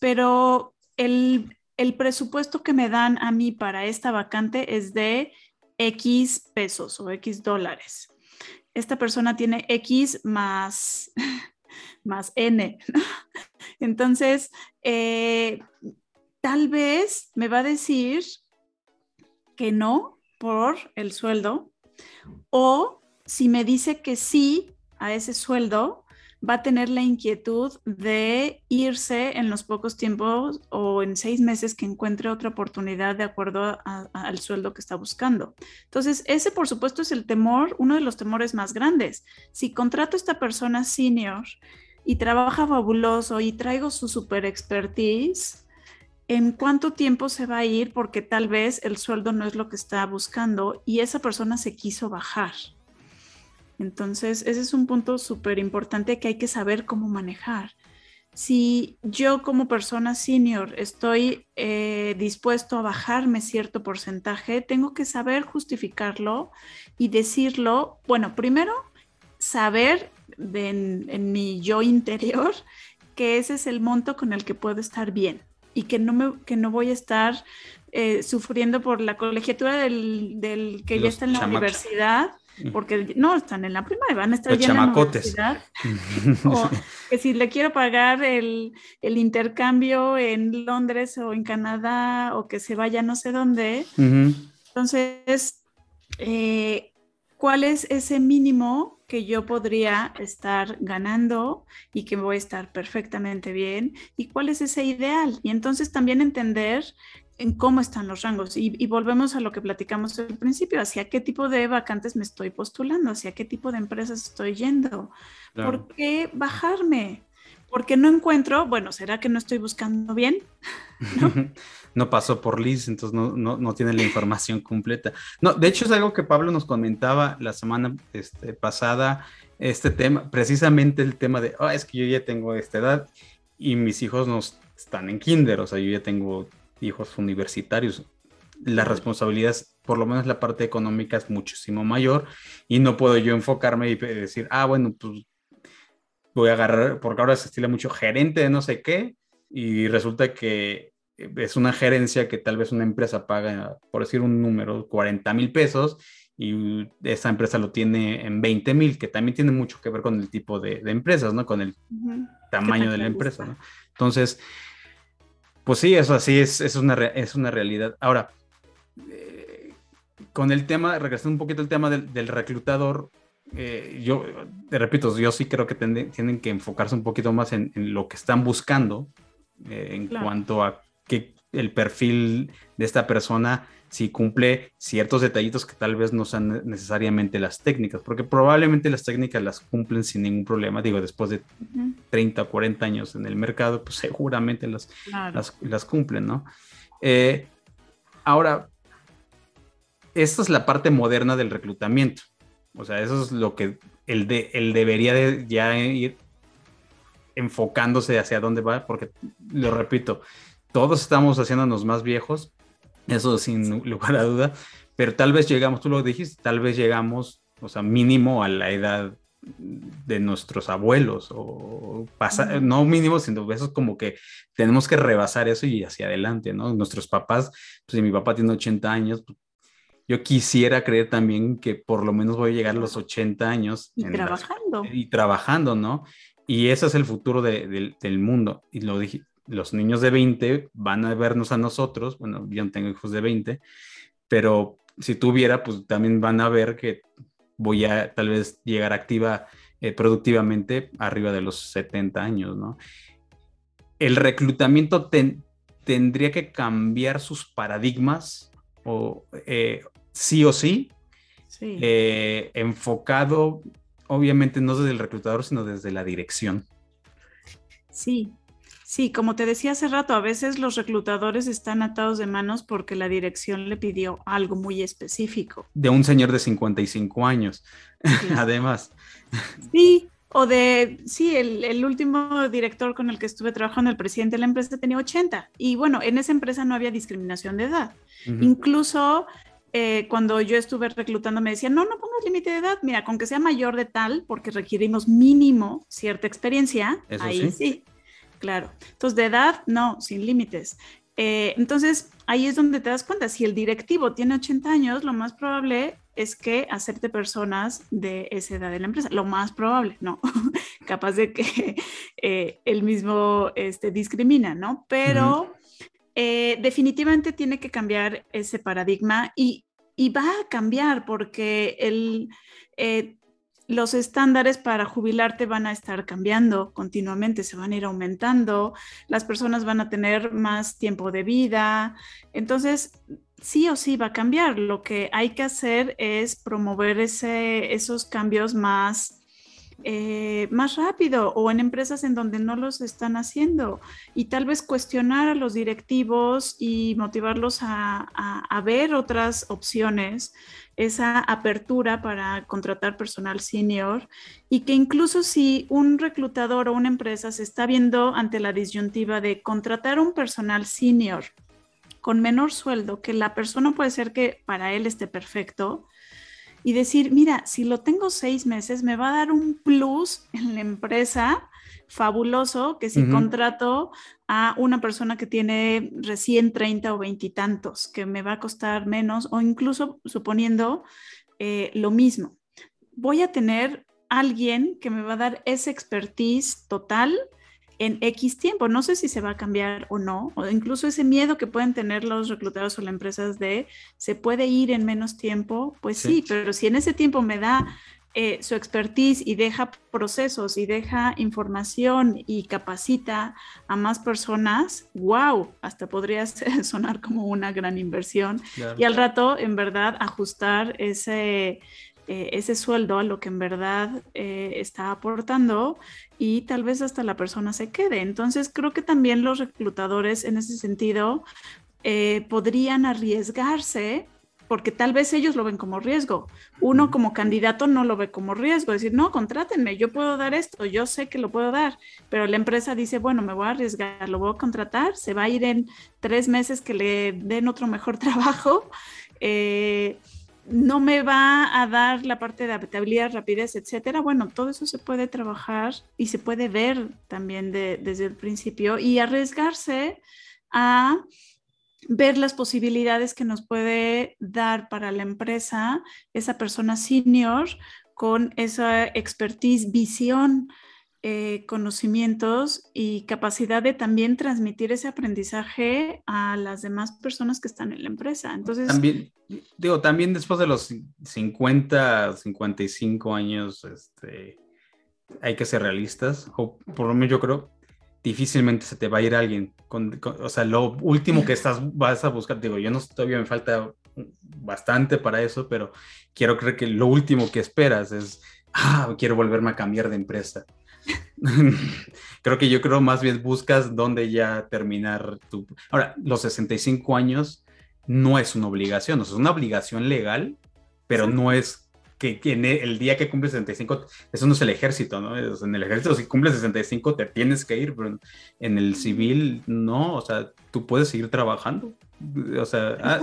pero el, el presupuesto que me dan a mí para esta vacante es de X pesos o X dólares. Esta persona tiene X más más N. Entonces, eh, tal vez me va a decir que no por el sueldo o si me dice que sí a ese sueldo, va a tener la inquietud de irse en los pocos tiempos o en seis meses que encuentre otra oportunidad de acuerdo al sueldo que está buscando. Entonces, ese por supuesto es el temor, uno de los temores más grandes. Si contrato a esta persona senior y trabaja fabuloso y traigo su super expertise, ¿en cuánto tiempo se va a ir? Porque tal vez el sueldo no es lo que está buscando y esa persona se quiso bajar. Entonces, ese es un punto súper importante que hay que saber cómo manejar. Si yo como persona senior estoy eh, dispuesto a bajarme cierto porcentaje, tengo que saber justificarlo y decirlo, bueno, primero, saber en, mi yo interior que ese es el monto con el que puedo estar bien y que no, me, que no voy a estar eh, sufriendo por la colegiatura del, que ya está en la universidad, porque no están en la primaria, van a estar ya en la universidad. o que si le quiero pagar el, intercambio en Londres o en Canadá o que se vaya no sé dónde. Entonces, eh, ¿cuál es ese mínimo que yo podría estar ganando y que voy a estar perfectamente bien y cuál es ese ideal. Y entonces también entender en cómo están los rangos. Y, volvemos a lo que platicamos al principio, hacia qué tipo de vacantes me estoy postulando, hacia qué tipo de empresas estoy yendo. ¿Por qué bajarme? Porque no encuentro, bueno, ¿será que no estoy buscando bien? ¿No? pasó por Liz, entonces no, tiene la información completa. No, de hecho es algo que Pablo nos comentaba la semana este, pasada, este tema, precisamente el tema de, oh, es que yo ya tengo esta edad y mis hijos no están en kinder, o sea, yo ya tengo hijos universitarios. La responsabilidad, por lo menos la parte económica, es muchísimo mayor y no puedo yo enfocarme y decir, ah, bueno, pues voy a agarrar, porque ahora se estila mucho gerente de no sé qué, y resulta que es una gerencia que tal vez una empresa paga, por decir un número, 40 mil pesos y esa empresa lo tiene en 20 mil, que también tiene mucho que ver con el tipo de, empresas, ¿no? Con el tamaño de la empresa, ¿no? Entonces, pues sí, eso así es, es, una, es una realidad. Ahora, eh, con el tema, regresando un poquito al tema del, reclutador, eh, yo, te repito, yo sí creo que tienen que enfocarse un poquito más en, lo que están buscando eh, en cuanto a que el perfil de esta persona si cumple ciertos detallitos que tal vez no sean necesariamente las técnicas, porque probablemente las técnicas las cumplen sin ningún problema, digo, después de 30 o 40 años en el mercado, pues seguramente las, las, cumplen, ¿no? Eh, ahora, esta es la parte moderna del reclutamiento, o sea, eso es lo que él, de, él debería de ya ir enfocándose hacia dónde va, porque, lo repito, todos estamos haciéndonos más viejos, eso sin lugar a duda, pero tal vez llegamos, tú lo dijiste, tal vez llegamos, o sea, mínimo a la edad de nuestros abuelos, o pasa, no mínimo, sino eso es como que tenemos que rebasar eso y hacia adelante, ¿no? Nuestros papás, pues si mi papá tiene 80 años, yo quisiera creer también que por lo menos voy a llegar a los 80 años. Y trabajando. y trabajando, ¿no? Y ese es el futuro del mundo. Y lo dije, los niños de 20 van a vernos a nosotros, bueno, yo no tengo hijos de 20, pero si tuviera, pues también van a ver que voy a tal vez llegar activa eh, productivamente arriba de los 70 años, ¿no? El reclutamiento tendría que cambiar sus paradigmas o eh, sí o sí, sí. Eh, enfocado obviamente no desde el reclutador, sino desde la dirección. Sí, Sí, como te decía hace rato, a veces los reclutadores están atados de manos porque la dirección le pidió algo muy específico. De un señor de 55 años, además. Sí, o de, sí, el, último director con el que estuve trabajando, el presidente de la empresa, tenía 80. Y bueno, en esa empresa no había discriminación de edad. Incluso eh, cuando yo estuve reclutando me decían, no, no pongas límite de edad, mira, con que sea mayor de tal, porque requerimos mínimo cierta experiencia, ahí sí Claro. Entonces, de edad, no, sin límites. Eh, entonces, ahí es donde te das cuenta, si el directivo tiene 80 años, lo más probable es que acepte personas de esa edad de la empresa. Lo más probable, ¿no? Capaz de que eh, él mismo este, discrimina, ¿no? Pero eh, definitivamente tiene que cambiar ese paradigma y, va a cambiar porque el los estándares para jubilarte van a estar cambiando continuamente, se van a ir aumentando, las personas van a tener más tiempo de vida, entonces sí o sí va a cambiar. Lo que hay que hacer es promover esos cambios más eh, más rápido o en empresas en donde no los están haciendo. Y tal vez cuestionar a los directivos y motivarlos a ver otras opciones esa apertura para contratar personal senior. Y que incluso si un reclutador o una empresa se está viendo ante la disyuntiva de contratar un personal senior con menor sueldo, que la persona puede ser que para él esté perfecto, y decir, mira, si lo tengo seis meses, me va a dar un plus en la empresa fabuloso que si contrato a una persona que tiene recién 30 o 20 y tantos, que me va a costar menos o incluso suponiendo eh, lo mismo. Voy a tener alguien que me va a dar esa expertise total en X tiempo. No sé si se va a cambiar o no, o incluso ese miedo que pueden tener los reclutadores o las empresas de se puede ir en menos tiempo, pues sí, pero si en ese tiempo me da eh, su expertise y deja procesos y deja información y capacita a más personas, wow, hasta podría sonar como una gran inversión. Y al rato, en verdad, ajustar ese, eh, ese sueldo a lo que en verdad eh, está aportando y tal vez hasta la persona se quede. Entonces creo que también los reclutadores en ese sentido eh, podrían arriesgarse porque tal vez ellos lo ven como riesgo. Uno como candidato no lo ve como riesgo, decir, no, contrátenme, yo puedo dar esto, yo sé que lo puedo dar, pero la empresa dice, bueno, me voy a arriesgar, lo voy a contratar, se va a ir en tres meses que le den otro mejor trabajo. Eh, no me va a dar la parte de adaptabilidad, rapidez, etcétera. Bueno, todo eso se puede trabajar y se puede ver también desde el principio y arriesgarse a ver las posibilidades que nos puede dar para la empresa esa persona senior con esa expertise, visión, eh, conocimientos y capacidad de también transmitir ese aprendizaje a las demás personas que están en la empresa. Entonces, también, digo, también después de los 50, 55 años, este, hay que ser realistas, o por lo menos yo creo, difícilmente se te va a ir alguien. Con, o sea, lo último que estás, vas a buscar, digo, yo no todavía me falta bastante para eso, pero quiero creer que lo último que esperas es, ah, quiero volverme a cambiar de empresa. creo que yo creo más bien buscas dónde ya terminar tu... Ahora, los 65 años no es una obligación, o sea, es una obligación legal, pero no es que, e, el día que cumple 65, eso no es el ejército, ¿no? en el ejército si cumples 65 te tienes que ir, pero en el civil no, o sea, tú puedes seguir trabajando. O sea, ah,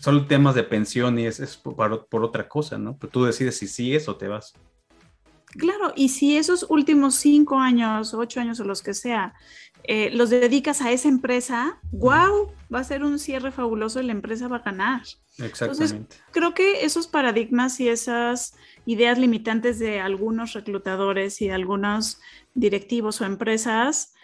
son temas de pensión y es, es por, por, otra cosa, ¿no? Pero tú decides si sigues o te vas. Claro, y si esos últimos cinco años, ocho años o los que sea, eh, los dedicas a esa empresa, wow, va a ser un cierre fabuloso y la empresa va a ganar. Exactamente. Entonces, creo que esos paradigmas y esas ideas limitantes de algunos reclutadores y de algunos directivos o empresas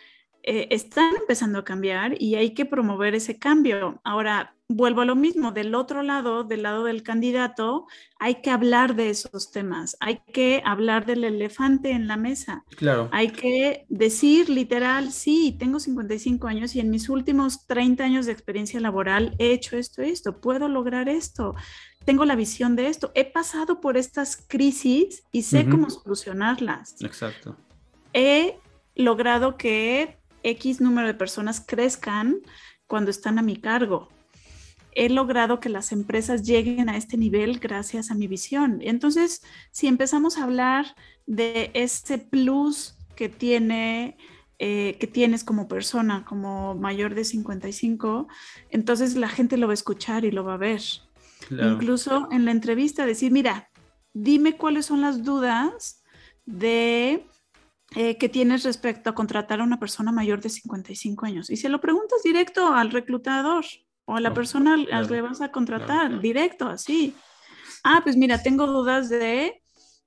eh, están empezando a cambiar y hay que promover ese cambio. Ahora, vuelvo a lo mismo, del otro lado, del lado del candidato, hay que hablar de esos temas, hay que hablar del elefante en la mesa. Claro. Hay que decir literal, sí, tengo 55 años y en mis últimos 30 años de experiencia laboral he hecho esto, esto, puedo lograr esto, tengo la visión de esto, he pasado por estas crisis y sé cómo solucionarlas. Exacto. He logrado que X número de personas crezcan cuando están a mi cargo. He logrado que las empresas lleguen a este nivel gracias a mi visión. Entonces, si empezamos a hablar de este plus que tiene eh, que tienes como persona, como mayor de 55, entonces la gente lo va a escuchar y lo va a ver. Incluso en la entrevista decir, mira, dime cuáles son las dudas de eh, que tienes respecto a contratar a una persona mayor de 55 años. Y se lo preguntas directo al reclutador o a la persona a la que vas a contratar, directo, así. Ah, pues mira, tengo dudas de...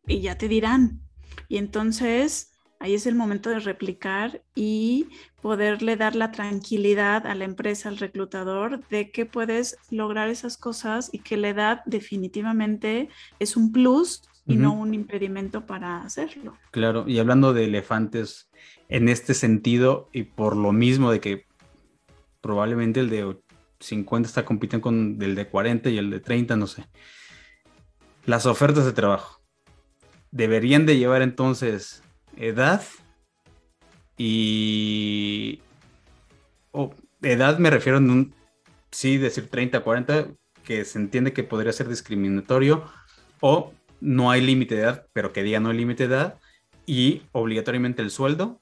y ya te dirán. Y entonces ahí es el momento de replicar y poderle dar la tranquilidad a la empresa, al reclutador, de que puedes lograr esas cosas y que la edad definitivamente es un plus y no un impedimento para hacerlo. Claro, y hablando de elefantes, en este sentido, y por lo mismo de que probablemente el de 50 está compitiendo con el de 40 y el de 30, no sé. Las ofertas de trabajo deberían de llevar entonces edad y... o edad me refiero en un... Sí, decir 30, 40, que se entiende que podría ser discriminatorio, o no hay límite de edad, pero que diga no hay límite de edad, y obligatoriamente el sueldo,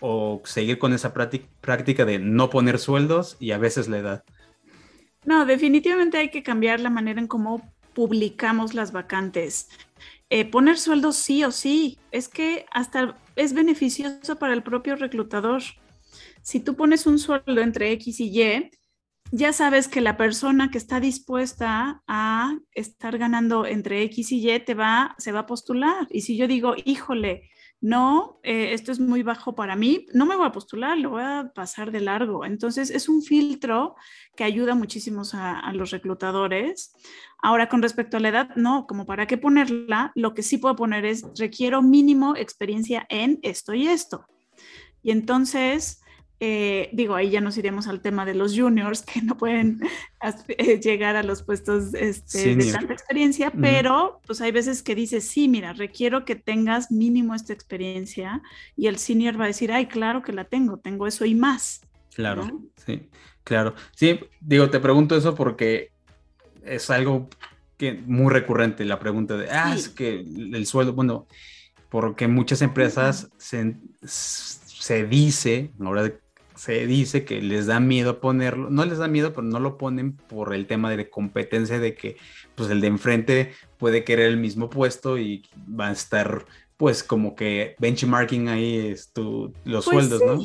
o seguir con esa práctica de no poner sueldos y a veces la edad. No, definitivamente hay que cambiar la manera en cómo publicamos las vacantes. Eh, poner sueldos sí o sí, es que hasta es beneficioso para el propio reclutador. Si tú pones un sueldo entre X y Y, ya sabes que la persona que está dispuesta a estar ganando entre X y Y te va, se va a postular. Y si yo digo, híjole, no, eh, esto es muy bajo para mí, no me voy a postular, lo voy a pasar de largo. Entonces es un filtro que ayuda muchísimo a, a, los reclutadores. Ahora, con respecto a la edad, no, como para qué ponerla, lo que sí puedo poner es, requiero mínimo experiencia en esto y esto. Y entonces eh, digo, ahí ya nos iremos al tema de los juniors que no pueden eh, llegar a los puestos este, de tanta experiencia, pero pues hay veces que dices, sí, mira, requiero que tengas mínimo esta experiencia y el senior va a decir, ay, claro que la tengo, tengo eso y más. Claro, sí, claro. Sí, digo, te pregunto eso porque es algo que muy recurrente la pregunta de, ah, es que el sueldo, bueno, porque muchas empresas se, se dice, ahora se dice que les da miedo ponerlo, no les da miedo, pero no lo ponen por el tema de competencia de que pues el de enfrente puede querer el mismo puesto y va a estar pues como que benchmarking ahí es tu, los pues sueldos, ¿no?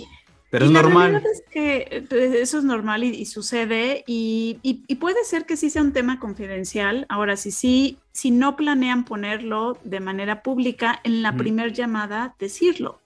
Pero es normal. La verdad es que eh, eso es normal y, sucede y, puede ser que sí sea un tema confidencial. Ahora, si sí, si no planean ponerlo de manera pública, en la primer llamada decirlo.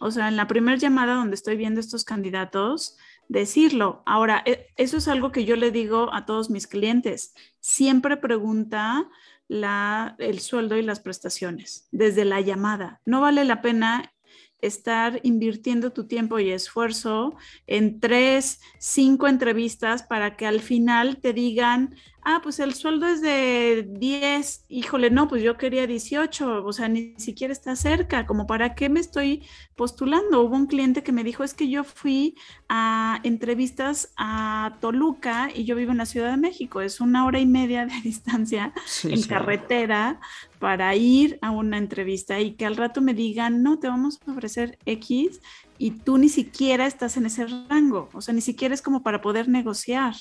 O sea, en la primera llamada donde estoy viendo estos candidatos, decirlo. Ahora, e, eso es algo que yo le digo a todos mis clientes. Siempre pregunta el sueldo y las prestaciones desde la llamada. No vale la pena estar invirtiendo tu tiempo y esfuerzo en tres, cinco entrevistas para que al final te digan, ah, pues el sueldo es de 10, híjole, no, pues yo quería 18, o sea, ni siquiera está cerca, como para qué me estoy postulando. Hubo un cliente que me dijo, es que yo fui a entrevistas a Toluca y yo vivo en la Ciudad de México, es una hora y media de distancia en carretera para ir a una entrevista y que al rato me digan, no, te vamos a ofrecer X y tú ni siquiera estás en ese rango, o sea, ni siquiera es como para poder negociar.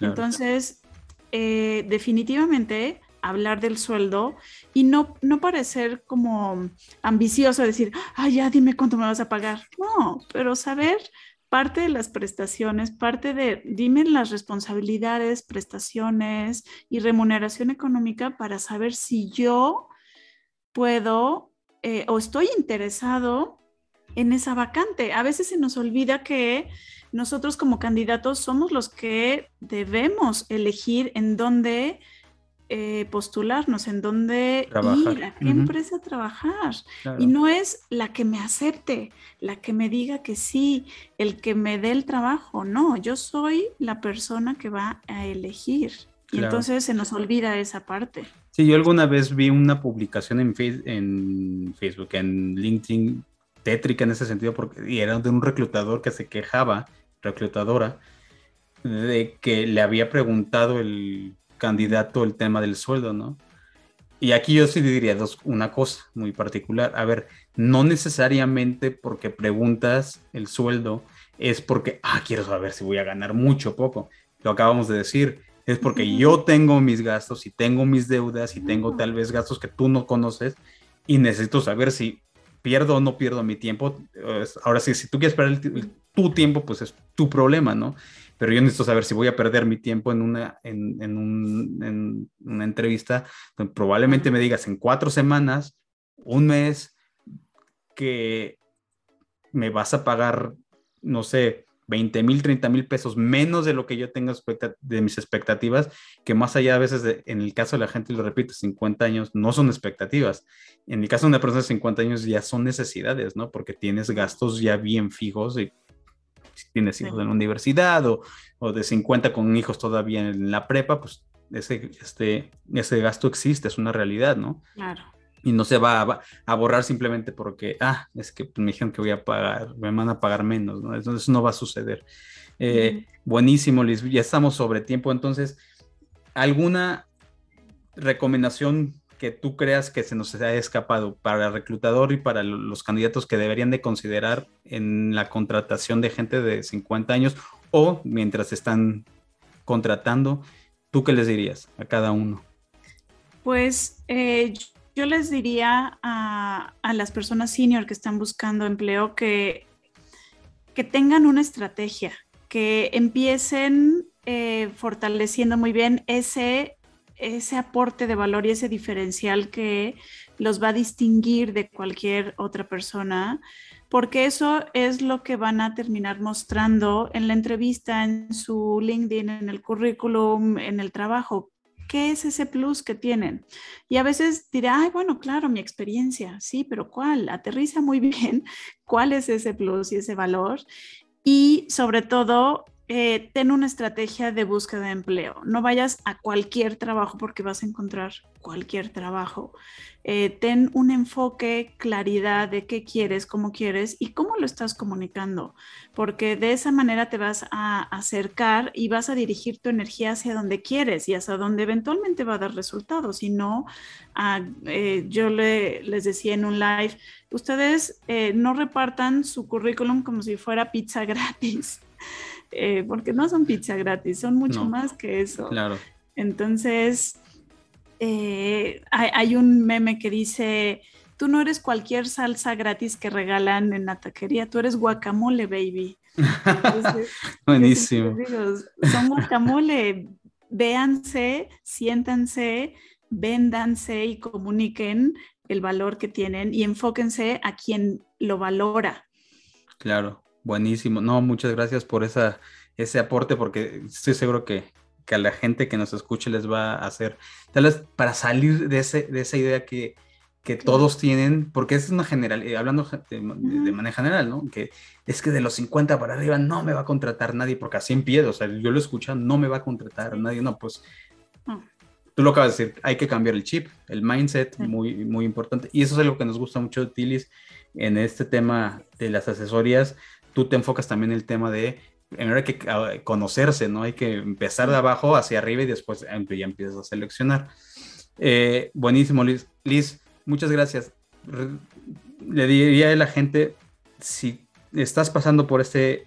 Entonces, eh, definitivamente hablar del sueldo y no, no parecer como ambicioso, decir, ah, ya dime cuánto me vas a pagar. No, pero saber parte de las prestaciones, parte de, dime las responsabilidades, prestaciones y remuneración económica para saber si yo puedo eh, o estoy interesado en esa vacante. A veces se nos olvida que nosotros como candidatos somos los que debemos elegir en dónde eh, postularnos, en dónde ir, a qué empresa trabajar. Y no es la que me acepte, la que me diga que sí, el que me dé el trabajo. No, yo soy la persona que va a elegir. Y entonces se nos olvida esa parte. Sí, yo alguna vez vi una publicación en, en Facebook, en LinkedIn, tétrica en ese sentido, porque y era de un reclutador que se quejaba reclutadora, de que le había preguntado el candidato el tema del sueldo, ¿no? Y aquí yo sí diría dos, una cosa muy particular. A ver, no necesariamente porque preguntas el sueldo es porque, ah, quiero saber si voy a ganar mucho o poco. Lo acabamos de decir. Es porque yo tengo mis gastos y tengo mis deudas y tengo tal vez gastos que tú no conoces y necesito saber si pierdo o no pierdo mi tiempo. Ahora sí, si tú quieres perder tu tiempo, pues es tu problema, ¿no? Pero yo necesito saber si voy a perder mi tiempo en una, en, en, un, en una entrevista. probablemente me digas en cuatro semanas, un mes, que me vas a pagar, no sé, 20 mil, 30 mil pesos menos de lo que yo tengo de mis expectativas, que más allá a veces, en el caso de la gente, lo repito, 50 años no son expectativas. En el caso de una persona de 50 años ya son necesidades, ¿no? Porque tienes gastos ya bien fijos y si tienes hijos en la universidad o, o, de 50 con hijos todavía en la prepa, pues ese, este, ese gasto existe, es una realidad, ¿no? Claro y no se va a, borrar simplemente porque, ah, es que me dijeron que voy a pagar, me van a pagar menos, ¿no? Entonces no va a suceder. Eh, buenísimo, Liz, ya estamos sobre tiempo, entonces, ¿alguna recomendación que tú creas que se nos haya escapado para el reclutador y para los candidatos que deberían de considerar en la contratación de gente de 50 años o mientras están contratando, ¿tú qué les dirías a cada uno? Pues eh, yo les diría a, las personas senior que están buscando empleo que, que tengan una estrategia, que empiecen eh, fortaleciendo muy bien ese, ese aporte de valor y ese diferencial que los va a distinguir de cualquier otra persona, porque eso es lo que van a terminar mostrando en la entrevista, en su LinkedIn, en el currículum, en el trabajo. ¿Qué es ese plus que tienen? Y a veces dirá, ay, bueno, claro, mi experiencia, sí, pero ¿cuál? Aterriza muy bien cuál es ese plus y ese valor. Y sobre todo, eh, ten una estrategia de búsqueda de empleo. No vayas a cualquier trabajo porque vas a encontrar cualquier trabajo. Eh, ten un enfoque, claridad de qué quieres, cómo quieres y cómo lo estás comunicando, porque de esa manera te vas a acercar y vas a dirigir tu energía hacia donde quieres y hacia donde eventualmente va a dar resultados. Y no, ah, eh, yo les decía en un live, ustedes no repartan su currículum como si fuera pizza gratis. Eh, porque no son pizza gratis, son mucho más que eso. Claro. Entonces, eh, hay, un meme que dice, tú no eres cualquier salsa gratis que regalan en la taquería, tú eres guacamole, baby. Buenísimo. son guacamole, véanse, siéntanse, véndanse y comuniquen el valor que tienen y enfóquense a quien lo valora. Claro, buenísimo. No, muchas gracias por esa, ese aporte porque estoy seguro que, que a la gente que nos escuche les va a hacer, tal vez para salir de, ese, de esa idea que, que todos tienen, porque es una general, eh, hablando de, manera general, ¿no? Que es que de los 50 para arriba no me va a contratar nadie, porque así empiezo, o sea, yo lo escucho, no me va a contratar nadie, no, pues tú lo acabas de decir, hay que cambiar el chip, el mindset, muy, muy importante, y eso es algo que nos gusta mucho de Tilis en este tema de las asesorías, tú te enfocas también en el tema de primero hay que ah, conocerse, ¿no? Hay que empezar de abajo hacia arriba y después ya empiezas a seleccionar. Eh, buenísimo, Liz. Liz, muchas gracias. Le diría a la gente, si estás pasando por, este,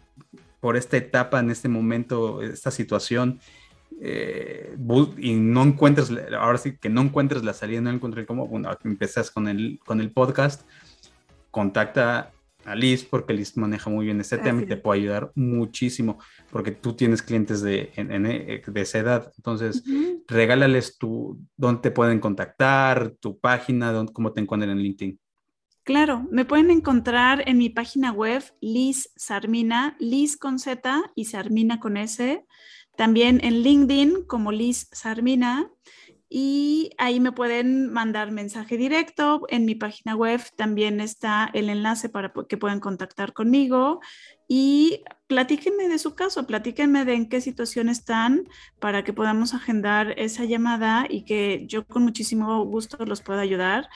por esta etapa, en este momento, esta situación, eh, y no encuentres, ahora sí que no encuentres la salida, no encontré cómo, bueno, empezas con el, con el podcast, contacta a Liz, porque Liz maneja muy bien este tema y te puede ayudar muchísimo, porque tú tienes clientes de, de esa edad. Entonces, regálales tu, dónde te pueden contactar, tu página, dónde, cómo te encuentran en LinkedIn. Claro, me pueden encontrar en mi página web Liz Sarmina, Liz con Z y Sarmina con S. También en LinkedIn como Liz Sarmina y ahí me pueden mandar mensaje directo. En mi página web también está el enlace para que puedan contactar conmigo y platíquenme de su caso, platíquenme de en qué situación están para que podamos agendar esa llamada y que yo con muchísimo gusto los pueda ayudar.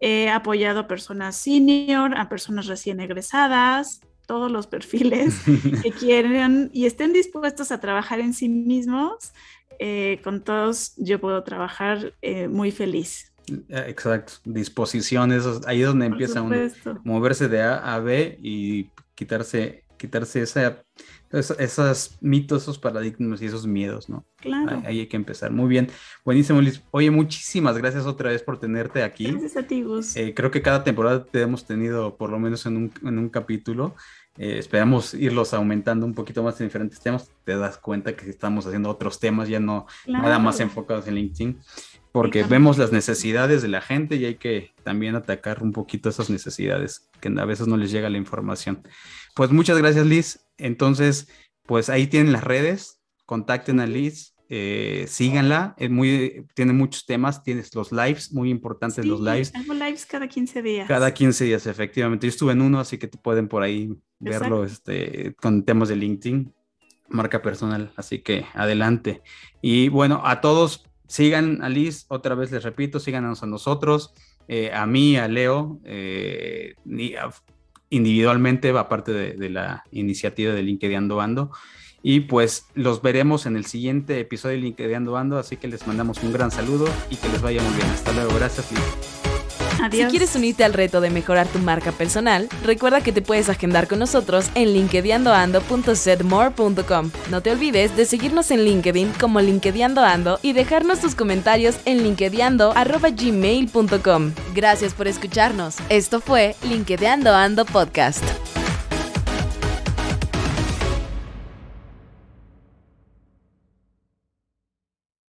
He apoyado a personas senior, a personas recién egresadas, todos los perfiles que quieran y estén dispuestos a trabajar en sí mismos eh, con todos yo puedo trabajar eh, muy feliz. Eh, exacto, disposiciones, ahí es donde empieza uno a moverse de A a B y quitarse, quitarse esa, esos mitos, esos paradigmas y esos miedos, ¿no? Claro. Ahí, hay que empezar. Muy bien, buenísimo, Liz. Oye, muchísimas gracias otra vez por tenerte aquí. Gracias a ti, Gus. creo que cada temporada te hemos tenido por lo menos en un, en un capítulo. Eh, esperamos irlos aumentando un poquito más en diferentes temas. Te das cuenta que estamos haciendo otros temas, ya no nada más enfocados en LinkedIn, porque vemos las necesidades de la gente y hay que también atacar un poquito esas necesidades que a veces no les llega la información. Pues muchas gracias, Liz. Entonces, pues ahí tienen las redes, contacten a Liz. Eh, síganla, es muy, tiene muchos temas, tienes los lives, muy importantes los lives. Hago lives cada 15 días. Cada 15 días, efectivamente. Yo estuve en uno, así que te pueden por ahí verlo este, con temas de LinkedIn, marca personal. Así que adelante. Y bueno, a todos sigan a Liz, otra vez les repito, síganos a nosotros, eh, a mí, a Leo, eh, individualmente, aparte de, de, la iniciativa de LinkedIn Ando Ando. Y pues los veremos en el siguiente episodio de LinkedIn Ando, así que les mandamos un gran saludo y que les vaya muy bien. Hasta luego, gracias. Si quieres unirte al reto de mejorar tu marca personal, recuerda que te puedes agendar con nosotros en linkedinando.setmore.com. No te olvides de seguirnos en LinkedIn como LinkedInando y dejarnos tus comentarios en linkedinando.gmail.com. Gracias por escucharnos. Esto fue LinkedInando Ando Podcast.